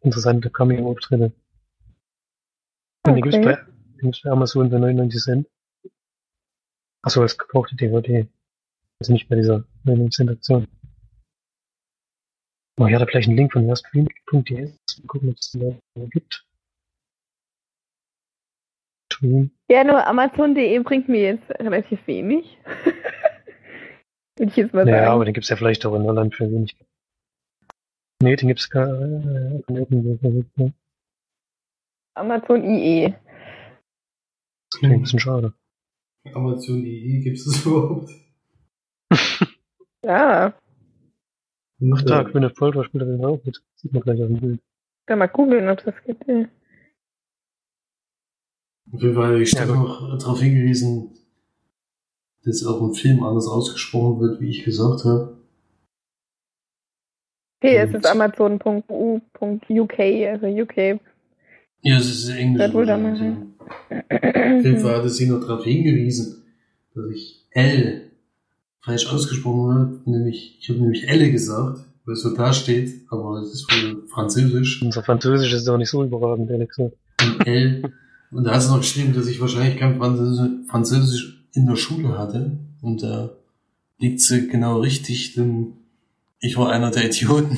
interessante Cameo-Auftritte. Und die gibt's Okay. bei, bei Amazon für 99 Cent. Achso, als gebrauchte DVD. Also nicht bei dieser 99 Cent Aktion. Oh, hier hat er gleich einen Link von erstfilm.de. Mal gucken, ob es den da gibt. Ja, nur Amazon.de bringt mir jetzt relativ wenig. Würde ich jetzt mal Naja, sagen. aber den gibt's ja vielleicht auch in Irland für wenig. Nee, den gibt's gar äh, irgendwo versucht, ne? Amazon IE. Das klingt ein bisschen schade. Amazon.de gibt es das überhaupt? Ja, Ach da, Gwyneth Paltrow spielt da auch mit. Sieht man gleich auf dem Bild. kann mal googeln, ob das geht. Ja. Auf jeden Fall, ich Ja, habe noch darauf hingewiesen, dass auch im Film anders ausgesprochen wird, wie ich gesagt habe. Okay, es ist amazon.u.uk, also UK. Ja, es ist Englisch. Wohl dann ja. Auf jeden Fall hatte sie noch darauf hingewiesen, dass ich L falsch ausgesprochen habe. Nämlich, ich habe nämlich Elle gesagt, weil es so da steht, aber es ist wohl Französisch. Unser Französisch ist auch nicht so überragend, ehrlich gesagt. Und L. Und da hast du noch geschrieben, dass ich wahrscheinlich kein Französisch, Französisch in der Schule hatte. Und da liegt sie genau richtig, denn ich war einer der Idioten,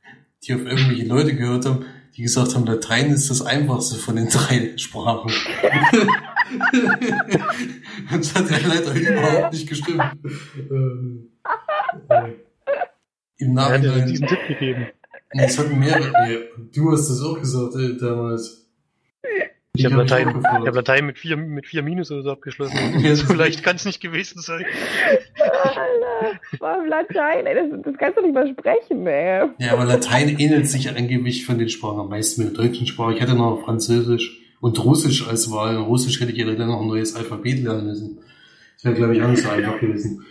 die auf irgendwelche Leute gehört haben, die gesagt haben, Latein ist das einfachste von den drei Sprachen. Und das hat ja leider überhaupt nicht gestimmt. Ähm, äh, Im Er hat ja Nachhinein. diesen Tipp gegeben. Es hatten mehrere. Ja, du hast das auch gesagt äh, damals. Ich habe hab mich Latein, ich hab Latein mit vier, mit vier Minus oder so abgeschlossen. Ja, so leicht kann es nicht gewesen sein. Alter, allem Latein, ey, das, das kannst du nicht mal sprechen, ey. Ja, aber Latein ähnelt sich angeblich von den Sprachen am meisten mit der deutschen Sprache. Ich hatte noch Französisch und Russisch als Wahl. In Russisch hätte ich ja leider noch ein neues Alphabet lernen müssen. Das wäre, glaube ich, auch nicht so einfach gewesen.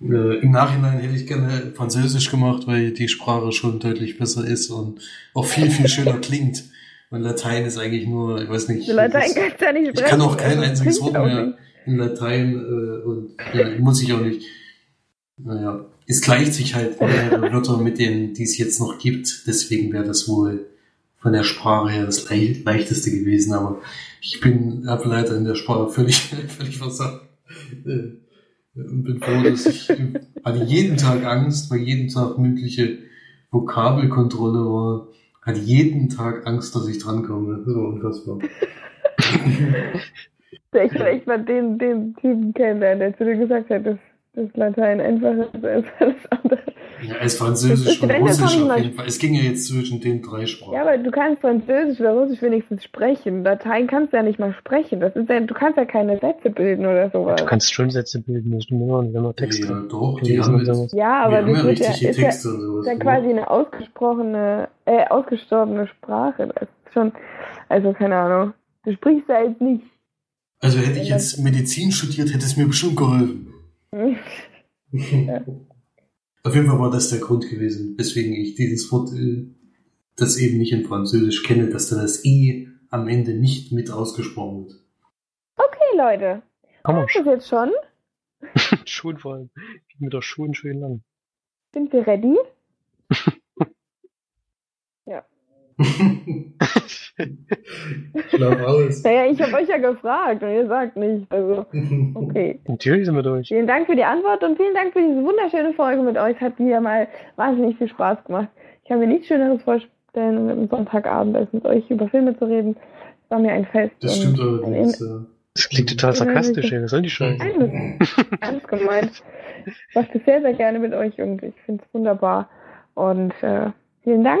Äh, Im Nachhinein hätte ich gerne Französisch gemacht, weil die Sprache schon deutlich besser ist und auch viel, viel schöner klingt. Und Latein ist eigentlich nur, ich weiß nicht. Latein kannst du ja nicht ich sprechen. kann auch kein einziges Wort mehr nicht. in Latein äh, und ja, muss ich auch nicht. Naja, es gleicht sich halt mehrere Wörter mit denen, die es jetzt noch gibt. Deswegen wäre das wohl von der Sprache her das lei- leichteste gewesen. Aber ich bin habe leider in der Sprache völlig völlig versagt. Äh, Und bin froh, dass ich hatte jeden Tag Angst, weil jeden Tag mündliche Vokabelkontrolle war. Hatte jeden Tag Angst, dass ich drankomme. Das war unfassbar. Ich will echt mal den, den Typen kennenlernen, der zu dir gesagt hat, dass das Latein einfacher ist als alles andere. Ja, als Französisch und Das ist- das Russisch auf jeden Fall. Es ging ja jetzt zwischen den drei Sprachen. Ja, aber du kannst Französisch oder Russisch wenigstens sprechen. Latein kannst du ja nicht mal sprechen. Das ist ja, du kannst ja keine Sätze bilden oder sowas. Du kannst schon Sätze bilden, das stimmt immer, wenn man Texte ja, doch, die haben, sowas. Ja, die aber haben ja das ist ja, ist ja, sowas. ist ja quasi eine ausgesprochene, äh, ausgestorbene Sprache. Das ist schon, also keine Ahnung. Du sprichst ja jetzt nicht. Also hätte ich jetzt Medizin studiert, hätte es mir bestimmt geholfen. Auf jeden Fall war das der Grund gewesen, weswegen ich dieses Wort, äh, das eben nicht in Französisch kenne, dass da das E am Ende nicht mit ausgesprochen wird. Okay, Leute. Das ist jetzt schon. schon vor allem. Geht mir doch schon schön lang. Sind wir ready? Schlaf aus. Naja, ich habe euch ja gefragt und ihr sagt nicht. Also, okay. Natürlich sind wir durch. Vielen Dank für die Antwort und vielen Dank für diese wunderschöne Folge mit euch. Hat wieder mal wahnsinnig viel Spaß gemacht. Ich kann mir nichts Schöneres vorstellen, am Sonntagabend mit euch über Filme zu reden. Es war mir ein Fest. Das stimmt allerdings. Ja. Das klingt total sarkastisch, ey. Was soll die Scheiße? Alles, alles gemeint. Ich mache das sehr, sehr gerne mit euch und ich finde es wunderbar. Und äh, vielen Dank